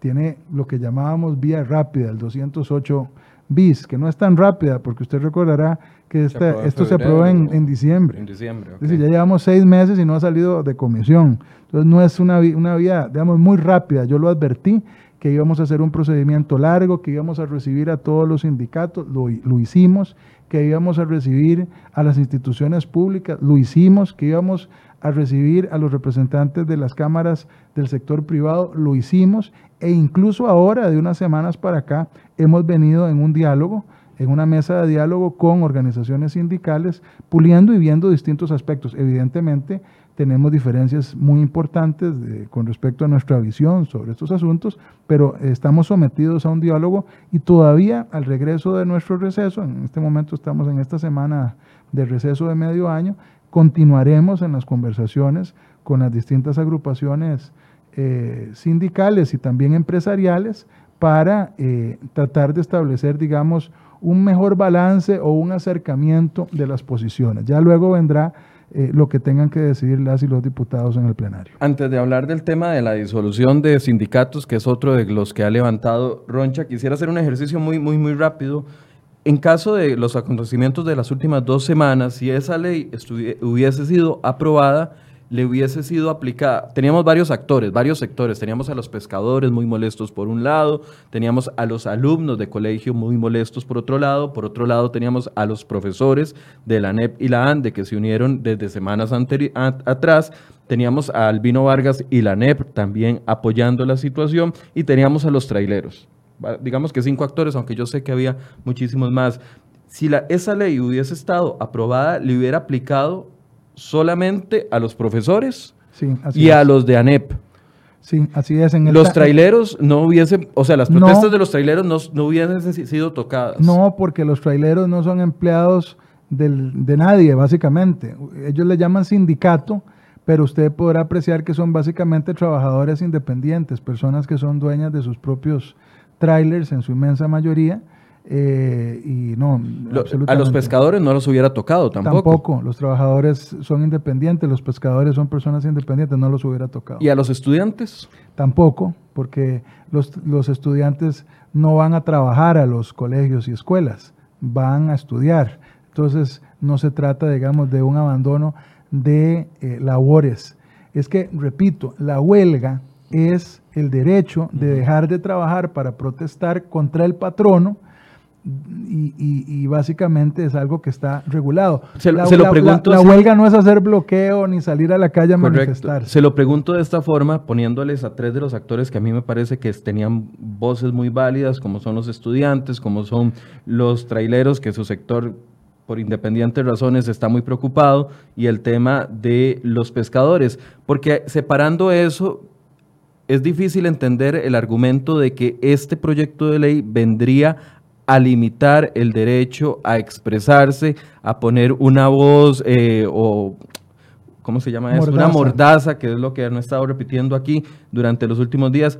S3: Tiene lo que llamábamos vía rápida, el 208 bis, que no es tan rápida, porque usted recordará que esto se aprobó en, diciembre.
S1: En diciembre,
S3: Es decir, ya llevamos seis meses y no ha salido de comisión. Entonces no es una, una vía, digamos, muy rápida. Yo lo advertí que íbamos a hacer un procedimiento largo, que íbamos a recibir a todos los sindicatos, lo, lo, hicimos, que íbamos a recibir a las instituciones públicas, lo hicimos, que íbamos a recibir a los representantes de las cámaras del sector privado, lo hicimos, e incluso ahora, de unas semanas para acá, hemos venido en un diálogo, en una mesa de diálogo con organizaciones sindicales, puliendo y viendo distintos aspectos. Evidentemente, tenemos diferencias muy importantes con respecto a nuestra visión sobre estos asuntos, pero estamos sometidos a un diálogo y todavía al regreso de nuestro receso, en este momento estamos en esta semana de receso de medio año, continuaremos en las conversaciones con las distintas agrupaciones eh, sindicales y también empresariales para eh, tratar de establecer, digamos, un mejor balance o un acercamiento de las posiciones. Ya luego vendrá eh, lo que tengan que decidir las y los diputados en el plenario.
S1: Antes de hablar del tema de la disolución de sindicatos, que es otro de los que ha levantado Roncha, quisiera hacer un ejercicio muy, muy, muy rápido. En caso de los acontecimientos de las últimas dos semanas, si esa ley hubiese sido aprobada, le hubiese sido aplicada. Teníamos varios actores, varios sectores. Teníamos a los pescadores muy molestos por un lado, teníamos a los alumnos de colegio muy molestos por otro lado, por otro lado teníamos a los profesores de la NEP y la ANDE que se unieron desde semanas atrás, teníamos a Albino Vargas y la NEP también apoyando la situación y teníamos a los traileros. Digamos que cinco actores, aunque yo sé que había muchísimos más. Si esa ley hubiese estado aprobada, le hubiera aplicado solamente a los profesores y a los de ANEP.
S3: Sí, así es.
S1: En los traileros no hubiesen, o sea, las protestas de los traileros no, no, hubiesen sido tocadas.
S3: No, porque los traileros no son empleados de nadie, básicamente. Ellos le llaman sindicato, pero usted podrá apreciar que son básicamente trabajadores independientes, personas que son dueñas de sus propios trailers en su inmensa mayoría eh, y no,
S1: a los pescadores no los hubiera tocado tampoco.
S3: Tampoco, los trabajadores son independientes, los pescadores son personas independientes, no los hubiera tocado.
S1: ¿Y a los estudiantes?
S3: Tampoco, porque los, los estudiantes no van a trabajar a los colegios y escuelas, van a estudiar. Entonces, no se trata, digamos, de un abandono de eh, labores. Es que, repito, la huelga es el derecho de dejar de trabajar para protestar contra el patrono y, básicamente es algo que está regulado.
S1: Se, la, lo pregunto.
S3: La, huelga no es hacer bloqueo ni salir a la calle a manifestar.
S1: Se lo pregunto de esta forma, poniéndoles a tres de los actores que a mí me parece que tenían voces muy válidas, como son los estudiantes, como son los traileros, que su sector por independientes razones está muy preocupado, y el tema de los pescadores. Porque separando eso, es difícil entender el argumento de que este proyecto de ley vendría a limitar el derecho a expresarse, a poner una voz eh, o, ¿cómo se llama eso? Una mordaza, que es lo que han estado repitiendo aquí durante los últimos días.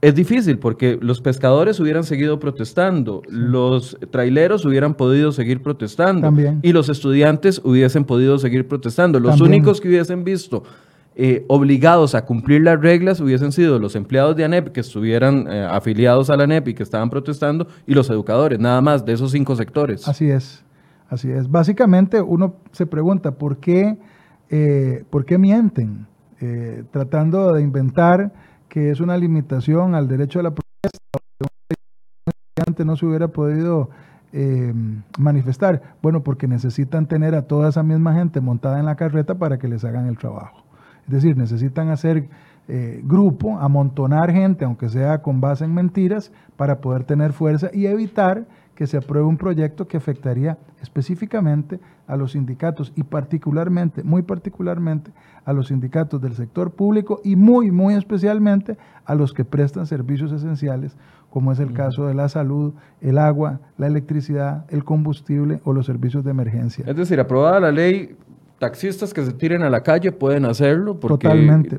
S1: Es difícil porque los pescadores hubieran seguido protestando, los traileros hubieran podido seguir protestando y los estudiantes hubiesen podido seguir protestando. Los únicos que hubiesen visto eh, obligados a cumplir las reglas hubiesen sido los empleados de ANEP que estuvieran eh, afiliados a la ANEP y que estaban protestando y los educadores, nada más de esos cinco sectores.
S3: Así es, Así es. Básicamente uno se pregunta por qué, eh, ¿por qué mienten, eh, tratando de inventar que es una limitación al derecho a la protesta, estudiante no se hubiera podido eh, manifestar. Bueno, porque necesitan tener a toda esa misma gente montada en la carreta para que les hagan el trabajo. Es decir, necesitan hacer grupo, amontonar gente, aunque sea con base en mentiras, para poder tener fuerza y evitar que se apruebe un proyecto que afectaría específicamente a los sindicatos y particularmente, muy particularmente, a los sindicatos del sector público y muy, muy especialmente a los que prestan servicios esenciales, como es el caso de la salud, el agua, la electricidad, el combustible o los servicios de emergencia.
S1: Es decir, aprobada la ley, taxistas que se tiren a la calle pueden hacerlo porque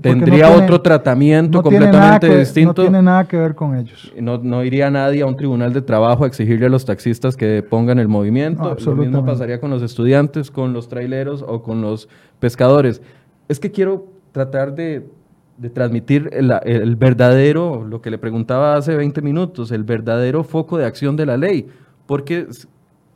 S1: tendría otro tratamiento completamente distinto.
S3: No tiene nada que ver con ellos.
S1: No, no, iría nadie a un tribunal de trabajo a exigirle a los taxistas que pongan el movimiento. Lo mismo pasaría con los estudiantes, con los traileros o con los pescadores. Es que quiero tratar de, de transmitir el, el verdadero, lo que le preguntaba hace 20 minutos, el verdadero foco de acción de la ley. Porque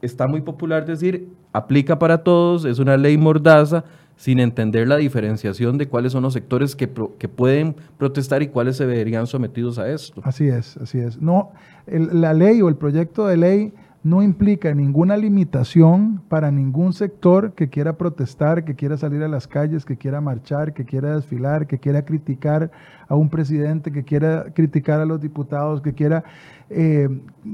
S1: está muy popular decir aplica para todos, es una ley mordaza, sin entender la diferenciación de cuáles son los sectores que, que pueden protestar y cuáles se verían sometidos a esto.
S3: Así es, así es. No, la ley o el proyecto de ley no implica ninguna limitación para ningún sector que quiera protestar, que quiera salir a las calles, que quiera marchar, que quiera desfilar, que quiera criticar a un presidente, que quiera criticar a los diputados, que quiera eh,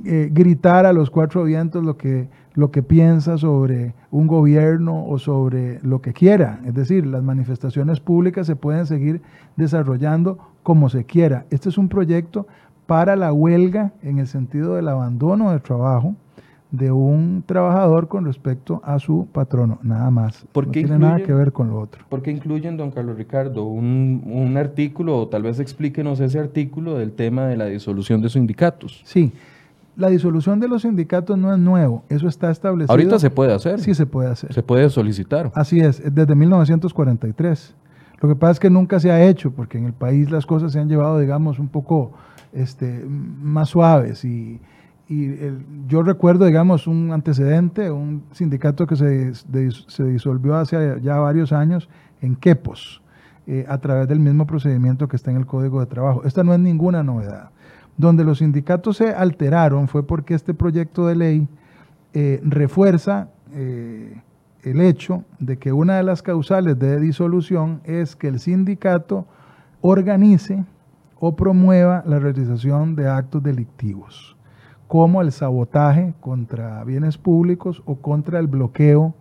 S3: eh, gritar a los cuatro vientos lo que, lo que piensa sobre un gobierno o sobre lo que quiera. Es decir, las manifestaciones públicas se pueden seguir desarrollando como se quiera. Este es un proyecto para la huelga en el sentido del abandono del trabajo de un trabajador con respecto a su patrono, nada más. no tiene nada que ver con lo otro.
S1: ¿Por qué incluyen, don Carlos Ricardo, un, un, artículo, o tal vez explíquenos ese artículo del tema de la disolución de sindicatos?
S3: Sí, la disolución de los sindicatos no es nuevo, eso está establecido.
S1: Ahorita se puede hacer.
S3: Sí, se puede hacer.
S1: Se puede solicitar.
S3: Así es, desde 1943. Lo que pasa es que nunca se ha hecho, porque en el país las cosas se han llevado, digamos, un poco este, más suaves y y yo recuerdo, digamos, un antecedente, un sindicato que se, se disolvió hace ya varios años en Quepos, eh, a través del mismo procedimiento que está en el Código de Trabajo. Esta no es ninguna novedad. Donde los sindicatos se alteraron fue porque este proyecto de ley eh, refuerza eh, el hecho de que una de las causales de disolución es que el sindicato organice o promueva la realización de actos delictivos como el sabotaje contra bienes públicos o contra el bloqueo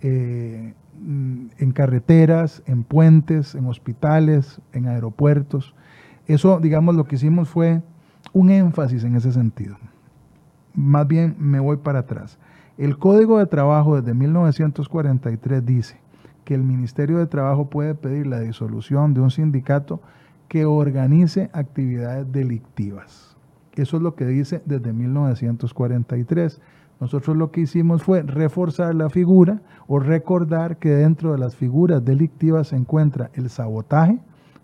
S3: eh, en carreteras, en puentes, en hospitales, en aeropuertos. Eso, digamos, lo que hicimos fue un énfasis en ese sentido. Más bien me voy para atrás. El Código de Trabajo desde 1943 dice que el Ministerio de Trabajo puede pedir la disolución de un sindicato que organice actividades delictivas. Eso es lo que dice desde 1943. Nosotros lo que hicimos fue reforzar la figura o recordar que dentro de las figuras delictivas se encuentra el sabotaje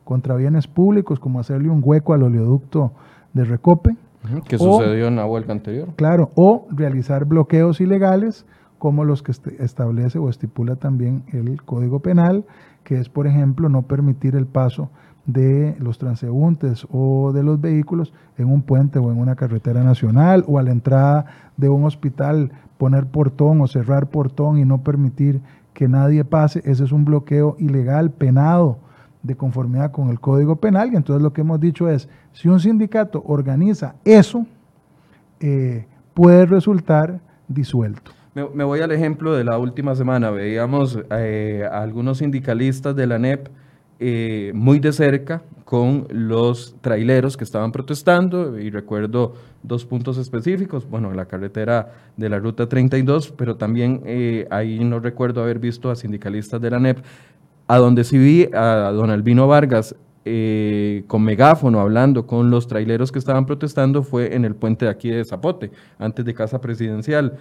S3: contra bienes públicos, como hacerle un hueco al oleoducto de Recope.
S1: Que sucedió en la huelga anterior.
S3: Claro, o realizar bloqueos ilegales como los que este, establece o estipula también el Código Penal, que es, por ejemplo, no permitir el paso de los transeúntes o de los vehículos en un puente o en una carretera nacional o a la entrada de un hospital poner portón o cerrar portón y no permitir que nadie pase, ese es un bloqueo ilegal, penado, de conformidad con el Código Penal. Y entonces lo que hemos dicho es, si un sindicato organiza eso, eh, puede resultar disuelto.
S1: Me, voy al ejemplo de la última semana. Veíamos eh, a algunos sindicalistas de la NEP eh, muy de cerca con los traileros que estaban protestando y recuerdo dos puntos específicos, bueno, la carretera de la Ruta 32, pero también ahí no recuerdo haber visto a sindicalistas de la NEP, a donde sí vi a don Albino Vargas eh, con megáfono hablando con los traileros que estaban protestando fue en el puente de aquí de Zapote, antes de Casa Presidencial.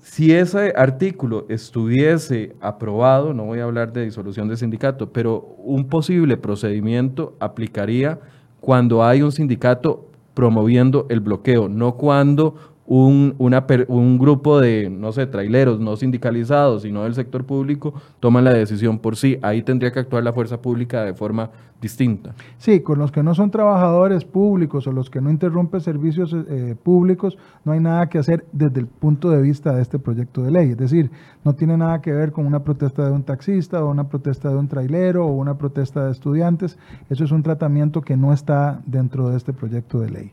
S1: Si ese artículo estuviese aprobado, no voy a hablar de disolución de sindicato, pero un posible procedimiento aplicaría cuando hay un sindicato promoviendo el bloqueo, no cuando un, un grupo de, no sé, traileros no sindicalizados, sino del sector público, toman la decisión por sí. Ahí tendría que actuar la fuerza pública de forma distinta.
S3: Sí, con los que no son trabajadores públicos o los que no interrumpen servicios eh, públicos, no hay nada que hacer desde el punto de vista de este proyecto de ley. Es decir, no tiene nada que ver con una protesta de un taxista o una protesta de un trailero o una protesta de estudiantes. Eso es un tratamiento que no está dentro de este proyecto de ley.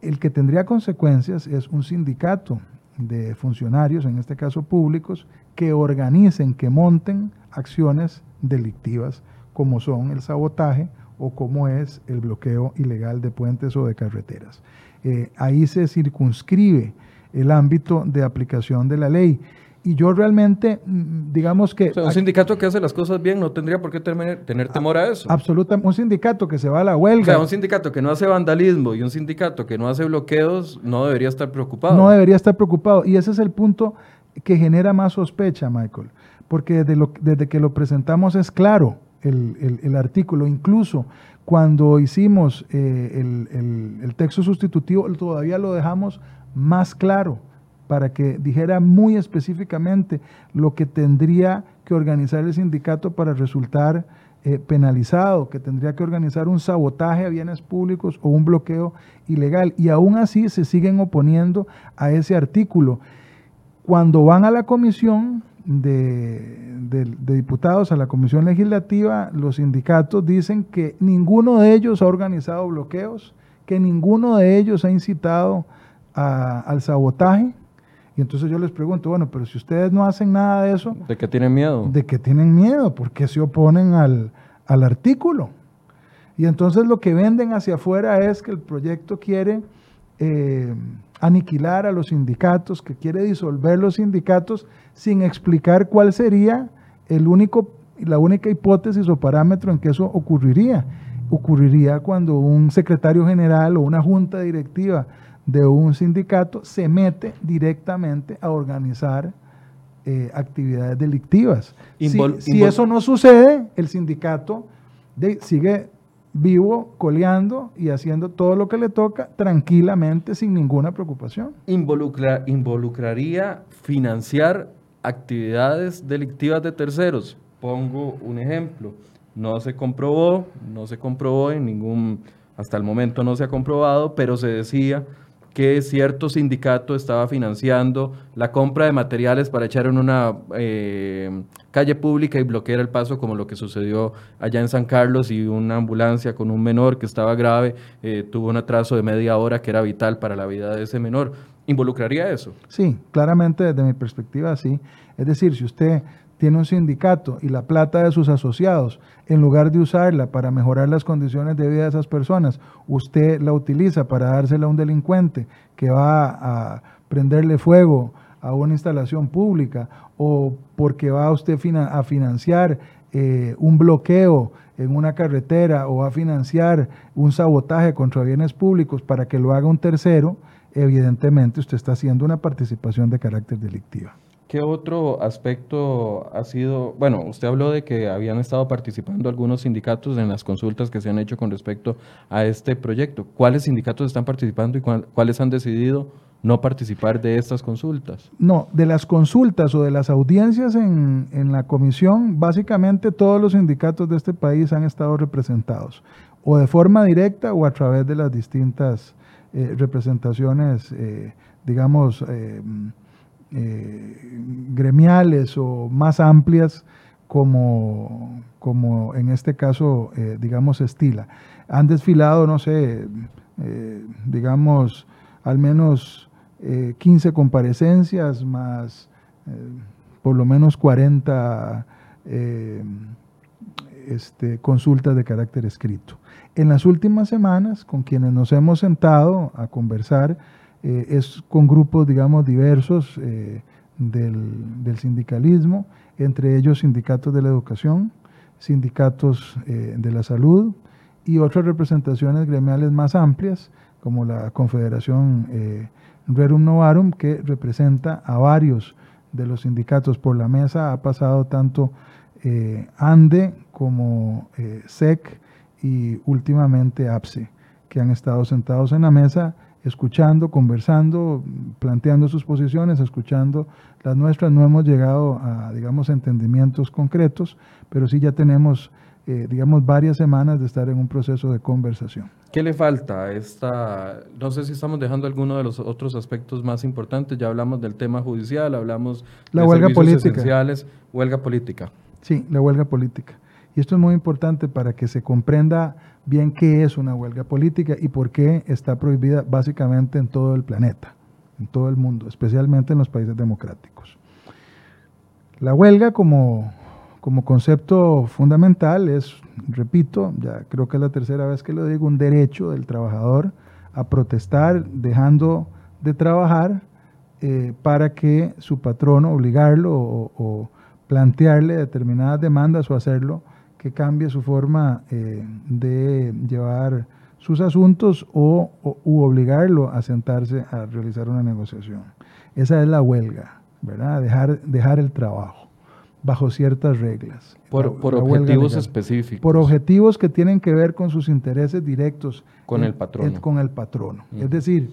S3: El que tendría consecuencias es un sindicato de funcionarios, en este caso públicos, que organicen, que monten acciones delictivas como son el sabotaje o como es el bloqueo ilegal de puentes o de carreteras. Eh, ahí se circunscribe el ámbito de aplicación de la ley. Y yo realmente, mm, digamos que...
S1: un sindicato que hace las cosas bien no tendría por qué tener, tener temor a eso.
S3: Absolutamente. Un sindicato que se va a la huelga. O
S1: sea, un sindicato que no hace vandalismo y un sindicato que no hace bloqueos no debería estar preocupado.
S3: No debería estar preocupado. Y ese es el punto que genera más sospecha, Michael. Porque desde, lo, desde que lo presentamos es claro el, artículo. Incluso cuando hicimos eh, el, texto sustitutivo, todavía lo dejamos más claro para que dijera muy específicamente lo que tendría que organizar el sindicato para resultar eh, penalizado, que tendría que organizar un sabotaje a bienes públicos o un bloqueo ilegal. Y aún así se siguen oponiendo a ese artículo. Cuando van a la comisión, de, diputados a la Comisión Legislativa, los sindicatos dicen que ninguno de ellos ha organizado bloqueos, que ninguno de ellos ha incitado al sabotaje. Y entonces yo les pregunto, bueno, pero si ustedes no hacen nada de eso...
S1: ¿De qué tienen miedo?
S3: ¿De qué tienen miedo? ¿Por qué se oponen al, artículo? Y entonces lo que venden hacia afuera es que el proyecto quiere eh, aniquilar a los sindicatos, que quiere disolver los sindicatos sin explicar cuál sería el único, la única hipótesis o parámetro en que eso ocurriría. Ocurriría cuando un secretario general o una junta directiva de un sindicato se mete directamente a organizar eh, actividades delictivas. si, eso no sucede, el sindicato sigue vivo, coleando y haciendo todo lo que le toca tranquilamente, sin ninguna preocupación.
S1: Involucra, involucraría financiar actividades delictivas de terceros. Pongo un ejemplo. No se comprobó, no se comprobó en ningún, hasta el momento no se ha comprobado, pero se decía que cierto sindicato estaba financiando la compra de materiales para echar en una eh, calle pública y bloquear el paso, como lo que sucedió allá en San Carlos y una ambulancia con un menor que estaba grave eh, tuvo un atraso de media hora que era vital para la vida de ese menor. ¿Involucraría eso?
S3: Sí, claramente desde mi perspectiva sí. Es decir, si usted tiene un sindicato y la plata de sus asociados, en lugar de usarla para mejorar las condiciones de vida de esas personas, usted la utiliza para dársela a un delincuente que va a prenderle fuego a una instalación pública o porque va usted a financiar eh, un bloqueo en una carretera o a financiar un sabotaje contra bienes públicos para que lo haga un tercero, evidentemente usted está haciendo una participación de carácter delictiva.
S1: ¿Qué otro aspecto ha sido, bueno, usted habló de que habían estado participando algunos sindicatos en las consultas que se han hecho con respecto a este proyecto. ¿Cuáles sindicatos están participando y cuáles han decidido no participar de estas consultas?
S3: No, de las consultas o de las audiencias en, la comisión, básicamente todos los sindicatos de este país han estado representados, o de forma directa o a través de las distintas eh, representaciones, eh, digamos, eh, eh, gremiales o más amplias como, como en este caso, eh, digamos, Estila. Han desfilado, no sé, eh, digamos, al menos 15 comparecencias más por lo menos 40 este, consultas de carácter escrito. En las últimas semanas, con quienes nos hemos sentado a conversar, eh, es con grupos, digamos, diversos eh, del, sindicalismo, entre ellos sindicatos de la educación, sindicatos eh, de la salud y otras representaciones gremiales más amplias, como la Confederación Rerum Novarum, que representa a varios de los sindicatos. Por la mesa ha pasado tanto ANDE como SEC y últimamente APSE, que han estado sentados en la mesa escuchando, conversando, planteando sus posiciones, escuchando las nuestras. No hemos llegado a, digamos, entendimientos concretos, pero sí ya tenemos, eh, digamos, varias semanas de estar en un proceso de conversación.
S1: ¿Qué le falta a esta? No sé si estamos dejando alguno de los otros aspectos más importantes. Ya hablamos del tema judicial, hablamos
S3: la de huelga política.
S1: esenciales, huelga política.
S3: Sí, la huelga política. Y esto es muy importante para que se comprenda bien qué es una huelga política y por qué está prohibida básicamente en todo el planeta, en todo el mundo, especialmente en los países democráticos. La huelga como, como concepto fundamental es, repito, ya creo que es la tercera vez que lo digo, un derecho del trabajador a protestar dejando de trabajar eh, para que su patrono, obligarlo o plantearle determinadas demandas o hacerlo que cambie su forma eh, de llevar sus asuntos o, u obligarlo a sentarse a realizar una negociación. Esa es la huelga, ¿verdad? Dejar, dejar el trabajo bajo ciertas reglas.
S1: Por, objetivos específicos.
S3: Por objetivos que tienen que ver con sus intereses directos.
S1: Con el patrono.
S3: con el patrono. Es decir,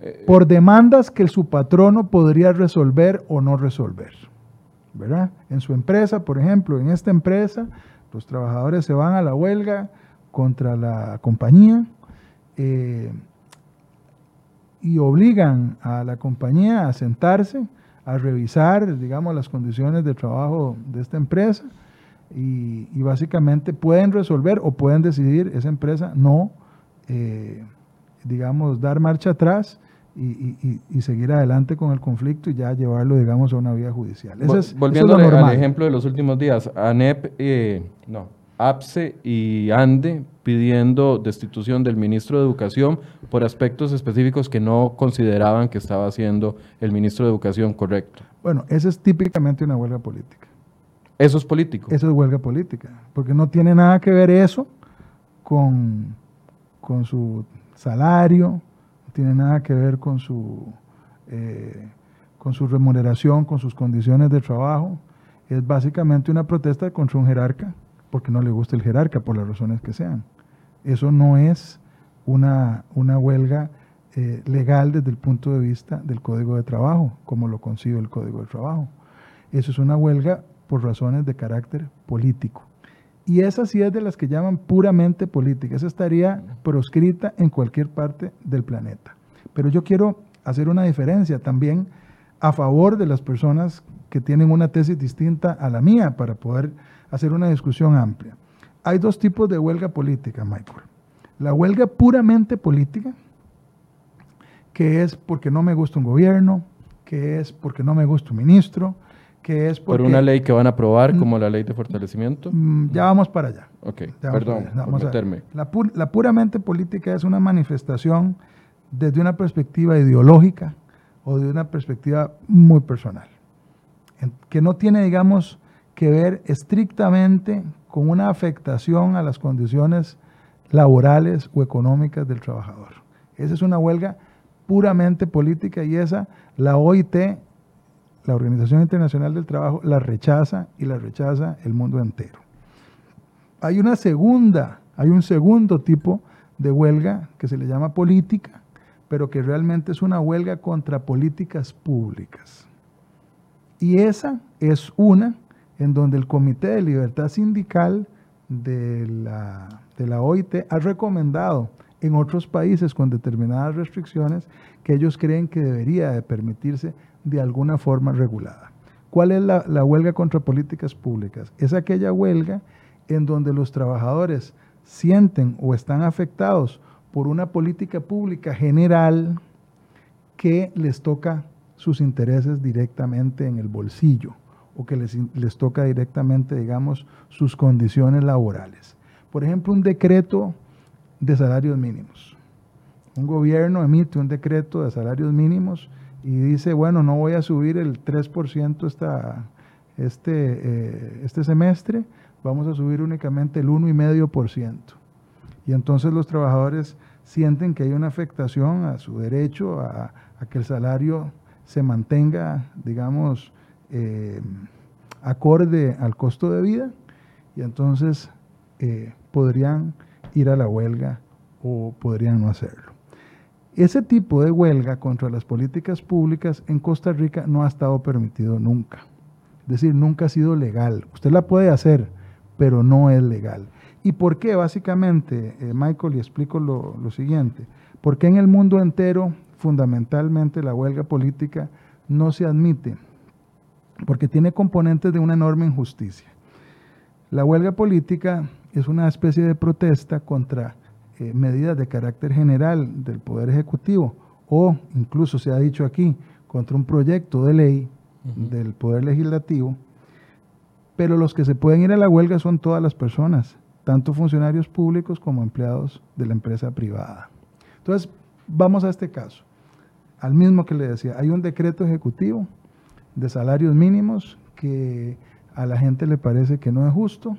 S3: eh, por demandas que su patrono podría resolver o no resolver. ¿Verdad? En su empresa, por ejemplo, en esta empresa, los trabajadores se van a la huelga contra la compañía eh, y obligan a la compañía a sentarse, a revisar, digamos, las condiciones de trabajo de esta empresa y, básicamente pueden resolver o pueden decidir esa empresa no, eh, digamos, dar marcha atrás y, seguir adelante con el conflicto y ya llevarlo, digamos, a una vía judicial.
S1: Volviendo al ejemplo de los últimos días, ANEP, eh, no, APSE y ANDE pidiendo destitución del ministro de Educación por aspectos específicos que no consideraban que estaba haciendo el ministro de Educación correcto.
S3: Bueno, esa es típicamente una huelga política.
S1: ¿Eso es político?
S3: Eso es huelga política, porque no tiene nada que ver eso con, con su salario, tiene nada que ver con su, eh, con su remuneración, con sus condiciones de trabajo. Es básicamente una protesta contra un jerarca, porque no le gusta el jerarca, por las razones que sean. Eso no es una, una huelga eh, legal desde el punto de vista del Código de Trabajo, como lo concibe el Código de Trabajo. Eso es una huelga por razones de carácter político. Y esa sí es de las que llaman puramente política. Esa estaría proscrita en cualquier parte del planeta. Pero yo quiero hacer una diferencia también a favor de las personas que tienen una tesis distinta a la mía para poder hacer una discusión amplia. Hay dos tipos de huelga política, Michael. La huelga puramente política, que es porque no me gusta un gobierno, que es porque no me gusta un ministro, que es
S1: por una ley que van a aprobar como la ley de fortalecimiento.
S3: Mm, ya vamos para allá.
S1: Ok, perdón, por meterme.
S3: La, la, puramente política es una manifestación desde una perspectiva ideológica o de una perspectiva muy personal, que no tiene, digamos, que ver estrictamente con una afectación a las condiciones laborales o económicas del trabajador. Esa es una huelga puramente política y esa la OIT la Organización Internacional del Trabajo la rechaza y la rechaza el mundo entero. Hay una segunda, hay un segundo tipo de huelga que se le llama política, pero que realmente es una huelga contra políticas públicas. Y esa es una en donde el Comité de Libertad Sindical de la, OIT ha recomendado en otros países con determinadas restricciones que ellos creen que debería de permitirse de alguna forma regulada. ¿Cuál es la, huelga contra políticas públicas? Es aquella huelga en donde los trabajadores sienten o están afectados por una política pública general que les toca sus intereses directamente en el bolsillo o que les, les, toca directamente, digamos, sus condiciones laborales. Por ejemplo, un decreto de salarios mínimos. Un gobierno emite un decreto de salarios mínimos y dice, bueno, no voy a subir el 3% esta, este, eh, este semestre, vamos a subir únicamente el 1,5%. Y entonces los trabajadores sienten que hay una afectación a su derecho a, que el salario se mantenga, digamos, eh, acorde al costo de vida, y entonces eh, podrían ir a la huelga o podrían no hacerlo. Ese tipo de huelga contra las políticas públicas en Costa Rica no ha estado permitido nunca. Es decir, nunca ha sido legal. Usted la puede hacer, pero no es legal. ¿Y por qué? Básicamente, eh, Michael, y explico lo, lo siguiente. Porque en el mundo entero, fundamentalmente, la huelga política no se admite? Porque tiene componentes de una enorme injusticia. La huelga política es una especie de protesta contra eh, medidas de carácter general del Poder Ejecutivo o incluso se ha dicho aquí contra un proyecto de ley del Poder Legislativo, pero los que se pueden ir a la huelga son todas las personas, tanto funcionarios públicos como empleados de la empresa privada. Entonces, vamos a este caso, al mismo que le decía, hay un decreto ejecutivo de salarios mínimos que a la gente le parece que no es justo,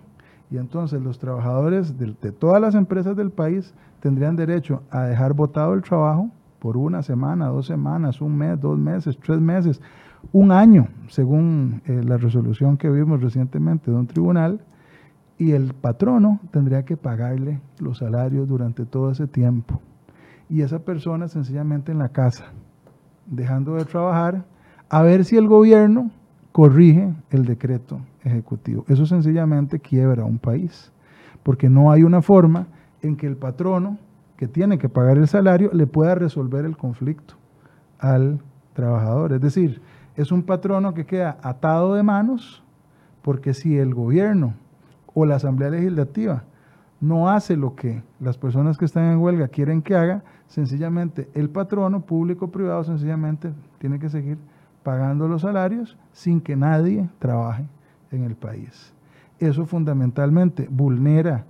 S3: y entonces los trabajadores de, todas las empresas del país tendrían derecho a dejar votado el trabajo por una semana, dos semanas, un mes, dos meses, tres meses, un año, según eh, la resolución que vimos recientemente de un tribunal, y el patrono tendría que pagarle los salarios durante todo ese tiempo. Y esa persona sencillamente en la casa, dejando de trabajar, a ver si el gobierno corrige el decreto ejecutivo. Eso sencillamente quiebra un país, porque no hay una forma en que el patrono que tiene que pagar el salario le pueda resolver el conflicto al trabajador. Es decir, es un patrono que queda atado de manos porque si el gobierno o la Asamblea Legislativa no hace lo que las personas que están en huelga quieren que haga, sencillamente el patrono, público o privado, sencillamente tiene que seguir pagando los salarios sin que nadie trabaje en el país. Eso fundamentalmente vulnera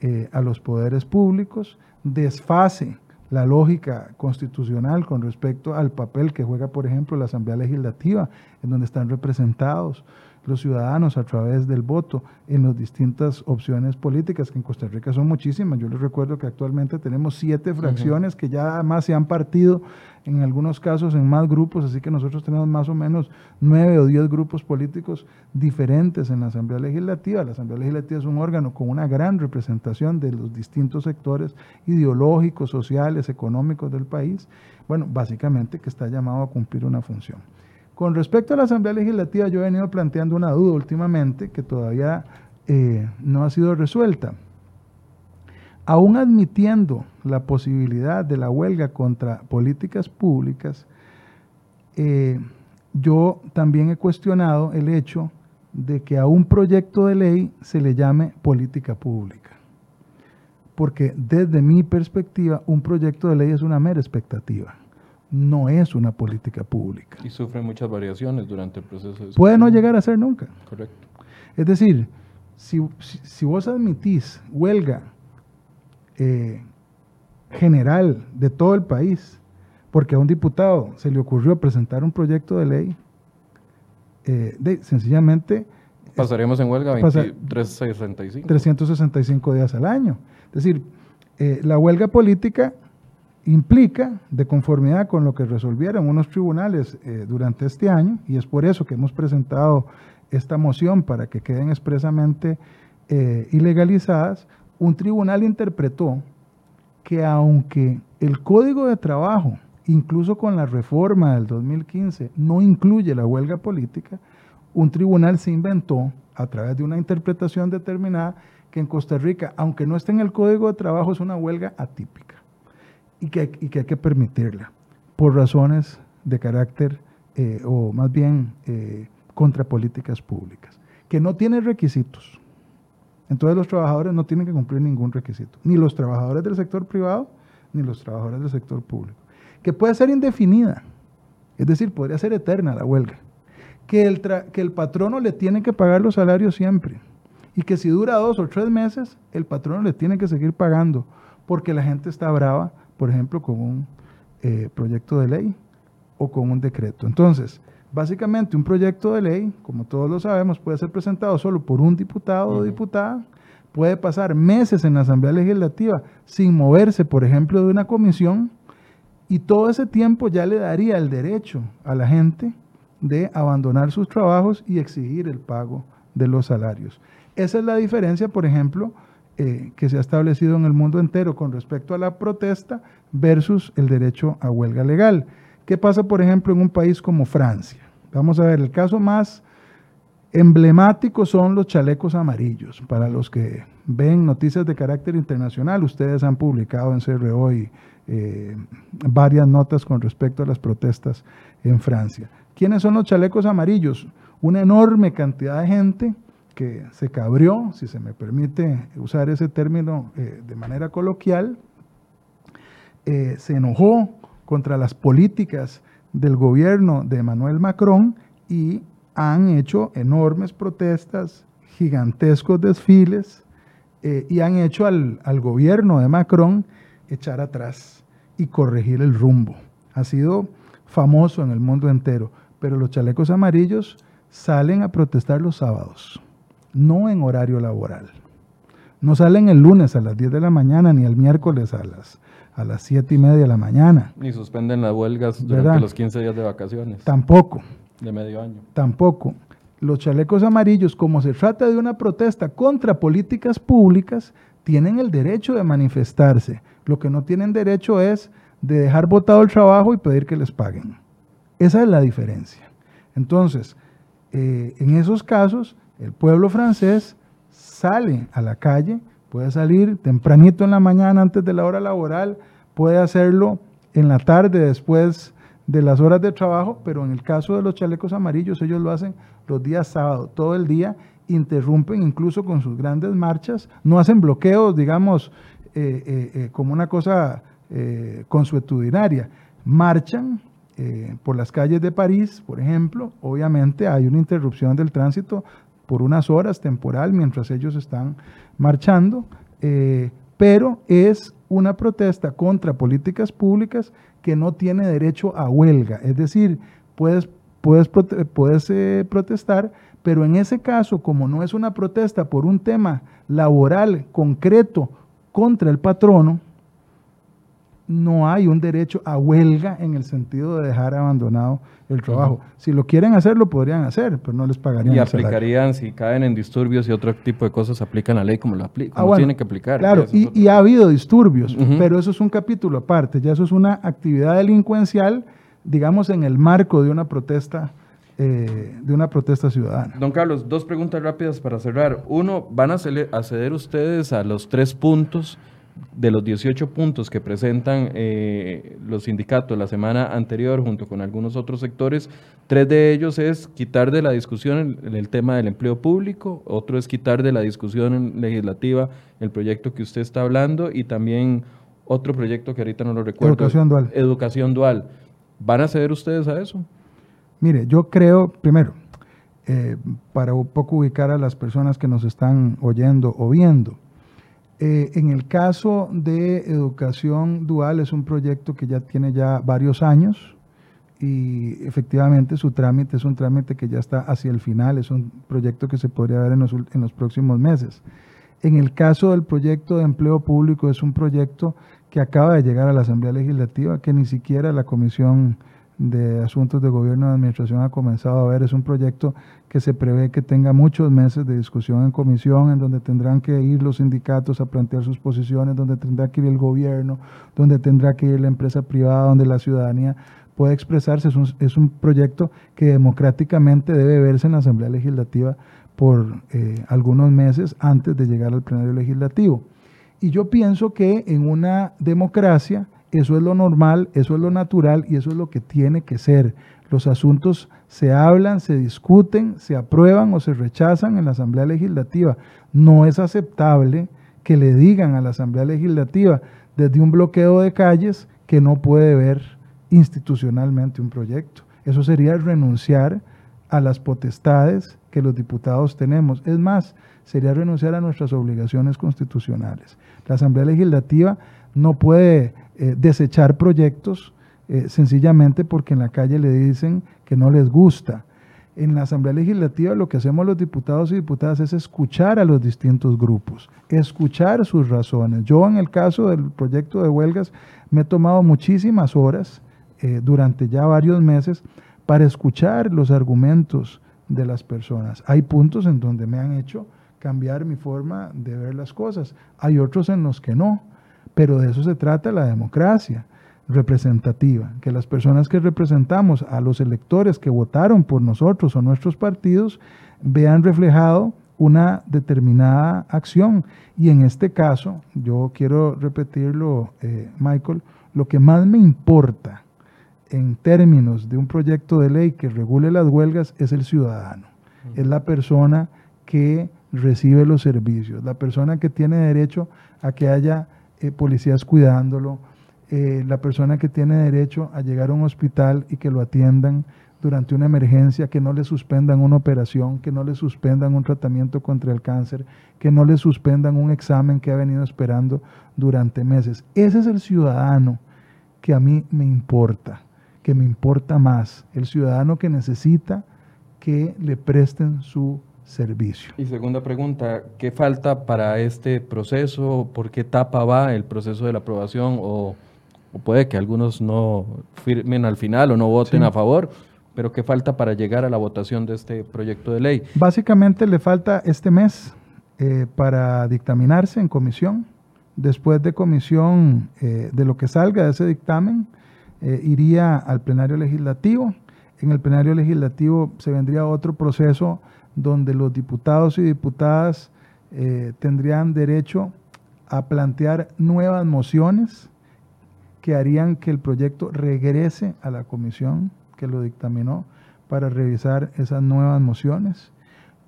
S3: eh, a los poderes públicos, desfase la lógica constitucional con respecto al papel que juega, por ejemplo, la Asamblea Legislativa, en donde están representados los ciudadanos a través del voto en las distintas opciones políticas, que en Costa Rica son muchísimas. Yo les recuerdo que actualmente tenemos siete fracciones que ya además se han partido en algunos casos en más grupos, así que nosotros tenemos más o menos nueve o diez grupos políticos diferentes en la Asamblea Legislativa. La Asamblea Legislativa es un órgano con una gran representación de los distintos sectores ideológicos, sociales, económicos del país. Bueno, básicamente que está llamado a cumplir una función. Con respecto a la Asamblea Legislativa, yo he venido planteando una duda últimamente que todavía eh, no ha sido resuelta. Aún admitiendo la posibilidad de la huelga contra políticas públicas, eh, yo también he cuestionado el hecho de que a un proyecto de ley se le llame política pública. Porque desde mi perspectiva, un proyecto de ley es una mera expectativa no es una política pública.
S1: Y sufre muchas variaciones durante el proceso. De
S3: Puede no llegar a ser nunca.
S1: Correcto.
S3: Es decir, si, vos admitís huelga eh, general de todo el país, porque a un diputado se le ocurrió presentar un proyecto de ley, eh, de, sencillamente...
S1: Pasaremos en huelga 365.
S3: 365 días al año. Es decir, eh, la huelga política implica, de conformidad con lo que resolvieron unos tribunales eh, durante este año, y es por eso que hemos presentado esta moción para que queden expresamente eh, ilegalizadas, un tribunal interpretó que aunque el Código de Trabajo, incluso con la reforma del 2015, no incluye la huelga política, un tribunal se inventó, a través de una interpretación determinada, que en Costa Rica, aunque no esté en el Código de Trabajo, es una huelga atípica y que, hay que permitirla por razones de carácter eh, o más bien eh, contra políticas públicas, que no tiene requisitos. Entonces los trabajadores no tienen que cumplir ningún requisito, ni los trabajadores del sector privado, ni los trabajadores del sector público, que puede ser indefinida, es decir, podría ser eterna la huelga, que el, que el patrono le tiene que pagar los salarios siempre, y que si dura dos o tres meses, el patrono le tiene que seguir pagando, porque la gente está brava por ejemplo, con un eh, proyecto de ley o con un decreto. Entonces, básicamente un proyecto de ley, como todos lo sabemos, puede ser presentado solo por un diputado o diputada, puede pasar meses en la Asamblea Legislativa sin moverse, por ejemplo, de una comisión, y todo ese tiempo ya le daría el derecho a la gente de abandonar sus trabajos y exigir el pago de los salarios. Esa es la diferencia, por ejemplo, eh, que se ha establecido en el mundo entero con respecto a la protesta versus el derecho a huelga legal. ¿Qué pasa, por ejemplo, en un país como Francia? Vamos a ver, el caso más emblemático son los chalecos amarillos. Para los que ven noticias de carácter internacional, ustedes han publicado en CRO hoy eh, varias notas con respecto a las protestas en Francia. ¿Quiénes son los chalecos amarillos? Una enorme cantidad de gente que se cabrió, si se me permite usar ese término eh, de manera coloquial, eh, se enojó contra las políticas del gobierno de Emmanuel Macron y han hecho enormes protestas, gigantescos desfiles y han hecho al, al gobierno de Macron echar atrás y corregir el rumbo. Ha sido famoso en el mundo entero, pero los chalecos amarillos salen a protestar los sábados, no en horario laboral. No salen el lunes a las 10 de la mañana ni el miércoles a las, a las 7 y media de la mañana.
S1: Ni suspenden las huelgas durante los 15 días de vacaciones.
S3: Tampoco.
S1: De medio año.
S3: Tampoco. Los chalecos amarillos, como se trata de una protesta contra políticas públicas, tienen el derecho de manifestarse. Lo que no tienen derecho es de dejar votado el trabajo y pedir que les paguen. Esa es la diferencia. Entonces, eh, en esos casos, el pueblo francés sale a la calle, puede salir tempranito en la mañana antes de la hora laboral, puede hacerlo en la tarde después de las horas de trabajo, pero en el caso de los chalecos amarillos ellos lo hacen los días sábados, todo el día, interrumpen incluso con sus grandes marchas, no hacen bloqueos, digamos, eh, eh, eh, como una cosa consuetudinaria. Marchan por las calles de París, por ejemplo, obviamente hay una interrupción del tránsito por unas horas temporal mientras ellos están marchando, pero es una protesta contra políticas públicas que no tiene derecho a huelga. Es decir, puedes, puedes, puedes protestar, pero en ese caso, como no es una protesta por un tema laboral concreto contra el patrono, no hay un derecho a huelga en el sentido de dejar abandonado el trabajo. Si lo quieren hacer, lo podrían hacer, pero no les pagarían.
S1: Y aplicarían, si caen en disturbios y otro tipo de cosas, aplican la ley como lo aplica,
S3: ah,
S1: tiene que aplicar.
S3: Claro, y, ha habido disturbios, pero eso es un capítulo aparte, ya eso es una actividad delincuencial, digamos, en el marco de una protesta eh, de una protesta ciudadana.
S1: Don Carlos, dos preguntas rápidas para cerrar. Uno, ¿van a acceder ustedes a los tres puntos de los 18 puntos que presentan eh, los sindicatos la semana anterior junto con algunos otros sectores? Tres de ellos es quitar de la discusión el, el tema del empleo público, otro es quitar de la discusión legislativa el proyecto que usted está hablando y también otro proyecto que ahorita no lo recuerdo.
S3: Educación dual.
S1: Educación dual. ¿Van a ceder ustedes a eso?
S3: Mire, yo creo, primero, eh, para un poco ubicar a las personas que nos están oyendo o viendo, eh, en el caso de educación dual es un proyecto que ya tiene ya varios años y efectivamente su trámite es un trámite que ya está hacia el final, es un proyecto que se podría ver en los, en los próximos meses. En el caso del proyecto de empleo público es un proyecto que acaba de llegar a la Asamblea Legislativa, que ni siquiera la Comisión de Asuntos de Gobierno y Administración ha comenzado a ver. Es un proyecto que se prevé que tenga muchos meses de discusión en comisión, en donde tendrán que ir los sindicatos a plantear sus posiciones, donde tendrá que ir el gobierno, donde tendrá que ir la empresa privada, donde la ciudadanía puede expresarse. Es un, es un proyecto que democráticamente debe verse en la Asamblea Legislativa por eh, algunos meses antes de llegar al plenario legislativo. Y yo pienso que en una democracia, eso es lo normal, eso es lo natural y eso es lo que tiene que ser. Los asuntos se hablan, se discuten, se aprueban o se rechazan en la Asamblea Legislativa. No es aceptable que le digan a la Asamblea Legislativa desde un bloqueo de calles que no puede ver institucionalmente un proyecto. Eso sería renunciar a las potestades que los diputados tenemos. Es más, sería renunciar a nuestras obligaciones constitucionales. La Asamblea Legislativa no puede eh, desechar proyectos eh, sencillamente porque en la calle le dicen que no les gusta. En la Asamblea Legislativa lo que hacemos los diputados y diputadas es escuchar a los distintos grupos, escuchar sus razones. Yo en el caso del proyecto de huelgas me he tomado muchísimas horas eh, durante ya varios meses para escuchar los argumentos de las personas. Hay puntos en donde me han hecho cambiar mi forma de ver las cosas. Hay otros en los que no, pero de eso se trata la democracia representativa, que las personas que representamos a los electores que votaron por nosotros o nuestros partidos vean reflejado una determinada acción. Y en este caso, yo quiero repetirlo, eh, Michael, lo que más me importa en términos de un proyecto de ley que regule las huelgas es el ciudadano, es la persona que recibe los servicios, la persona que tiene derecho a que haya eh, policías cuidándolo, eh, la persona que tiene derecho a llegar a un hospital y que lo atiendan durante una emergencia, que no le suspendan una operación, que no le suspendan un tratamiento contra el cáncer, que no le suspendan un examen que ha venido esperando durante meses. Ese es el ciudadano que a mí me importa, que me importa más, el ciudadano que necesita que le presten su servicio.
S1: Y segunda pregunta, ¿qué falta para este proceso? ¿Por qué etapa va el proceso de la aprobación? O, puede que algunos no firmen al final o no voten a favor, pero ¿qué falta para llegar a la votación de este proyecto de ley?
S3: Básicamente le falta este mes eh, para dictaminarse en comisión. Después de comisión, eh, de lo que salga de ese dictamen, eh, iría al plenario legislativo. En el plenario legislativo se vendría otro proceso donde los diputados y diputadas tendrían derecho a plantear nuevas mociones que harían que el proyecto regrese a la comisión que lo dictaminó para revisar esas nuevas mociones.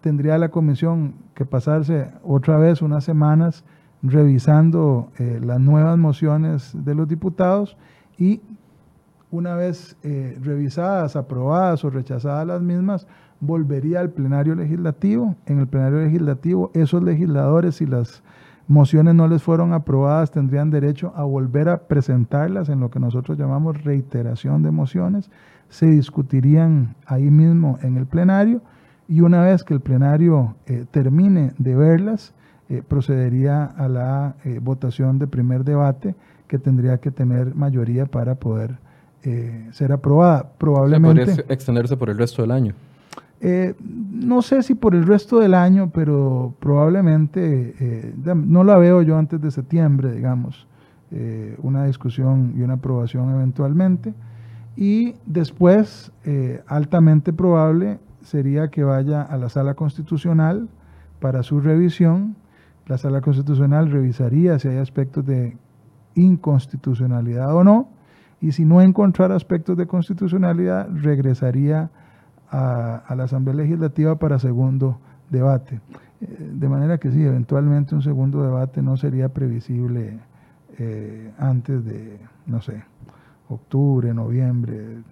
S3: Tendría la comisión que pasarse otra vez unas semanas revisando eh, las nuevas mociones de los diputados y una vez eh, revisadas, aprobadas o rechazadas las mismas, volvería al plenario legislativo. En el plenario legislativo, esos legisladores, si las mociones no les fueron aprobadas, tendrían derecho a volver a presentarlas en lo que nosotros llamamos reiteración de mociones se discutirían ahí mismo en el plenario y una vez que el plenario eh, termine de verlas, eh, procedería a la eh, votación de primer debate que tendría que tener mayoría para poder ser aprobada. Probablemente.
S1: podría extenderse por el resto del año.
S3: No sé si por el resto del año, pero probablemente no la veo yo antes de septiembre, digamos, una discusión y una aprobación eventualmente. Y después, eh, altamente probable sería que vaya a la sala constitucional para su revisión. La sala constitucional revisaría si hay aspectos de inconstitucionalidad o no. Y si no encontrara aspectos de constitucionalidad, regresaría a, la Asamblea Legislativa para segundo debate. Eh, de manera que sí, eventualmente un segundo debate no sería previsible eh, antes de, no sé, octubre, noviembre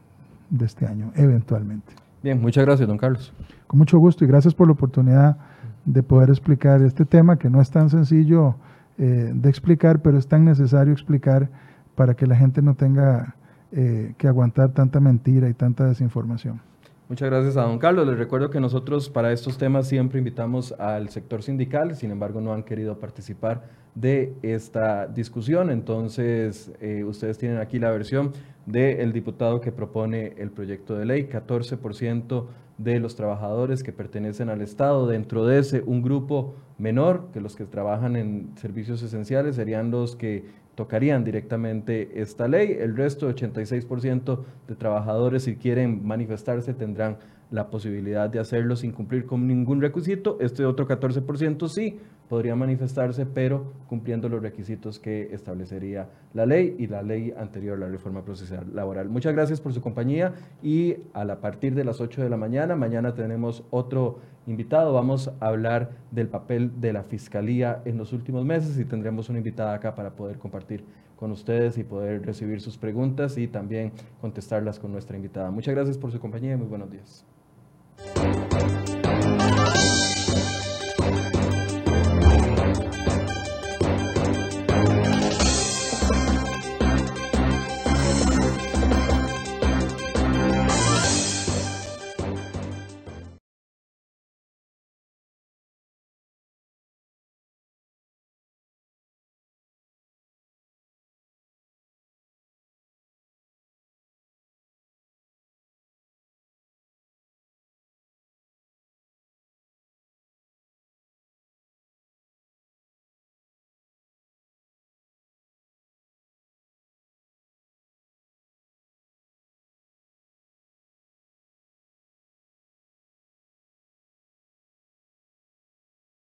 S3: de este año, eventualmente.
S1: Bien, muchas gracias, don Carlos.
S3: Con mucho gusto y gracias por la oportunidad de poder explicar este tema que no es tan sencillo eh, de explicar, pero es tan necesario explicar para que la gente no tenga eh, que aguantar tanta mentira y tanta desinformación.
S1: Muchas gracias a don Carlos. Les recuerdo que nosotros para estos temas siempre invitamos al sector sindical, sin embargo no han querido participar de esta discusión. Entonces, eh, ustedes tienen aquí la versión del diputado que propone el proyecto de ley, 14% de los trabajadores que pertenecen al Estado. Dentro de ese, un grupo menor, que los que trabajan en servicios esenciales, serían los que tocarían directamente esta ley. El resto, 86% de trabajadores, si quieren manifestarse, tendrán la posibilidad de hacerlo sin cumplir con ningún requisito. Este otro 14% sí podría manifestarse, pero cumpliendo los requisitos que establecería la ley y la ley anterior, la reforma procesal laboral. Muchas gracias por su compañía y a, la partir de las 8 de la mañana, mañana tenemos otro invitado. Vamos a hablar del papel de la Fiscalía en los últimos meses y tendremos una invitada acá para poder compartir con ustedes y poder recibir sus preguntas y también contestarlas con nuestra invitada. Muchas gracias por su compañía y muy buenos días.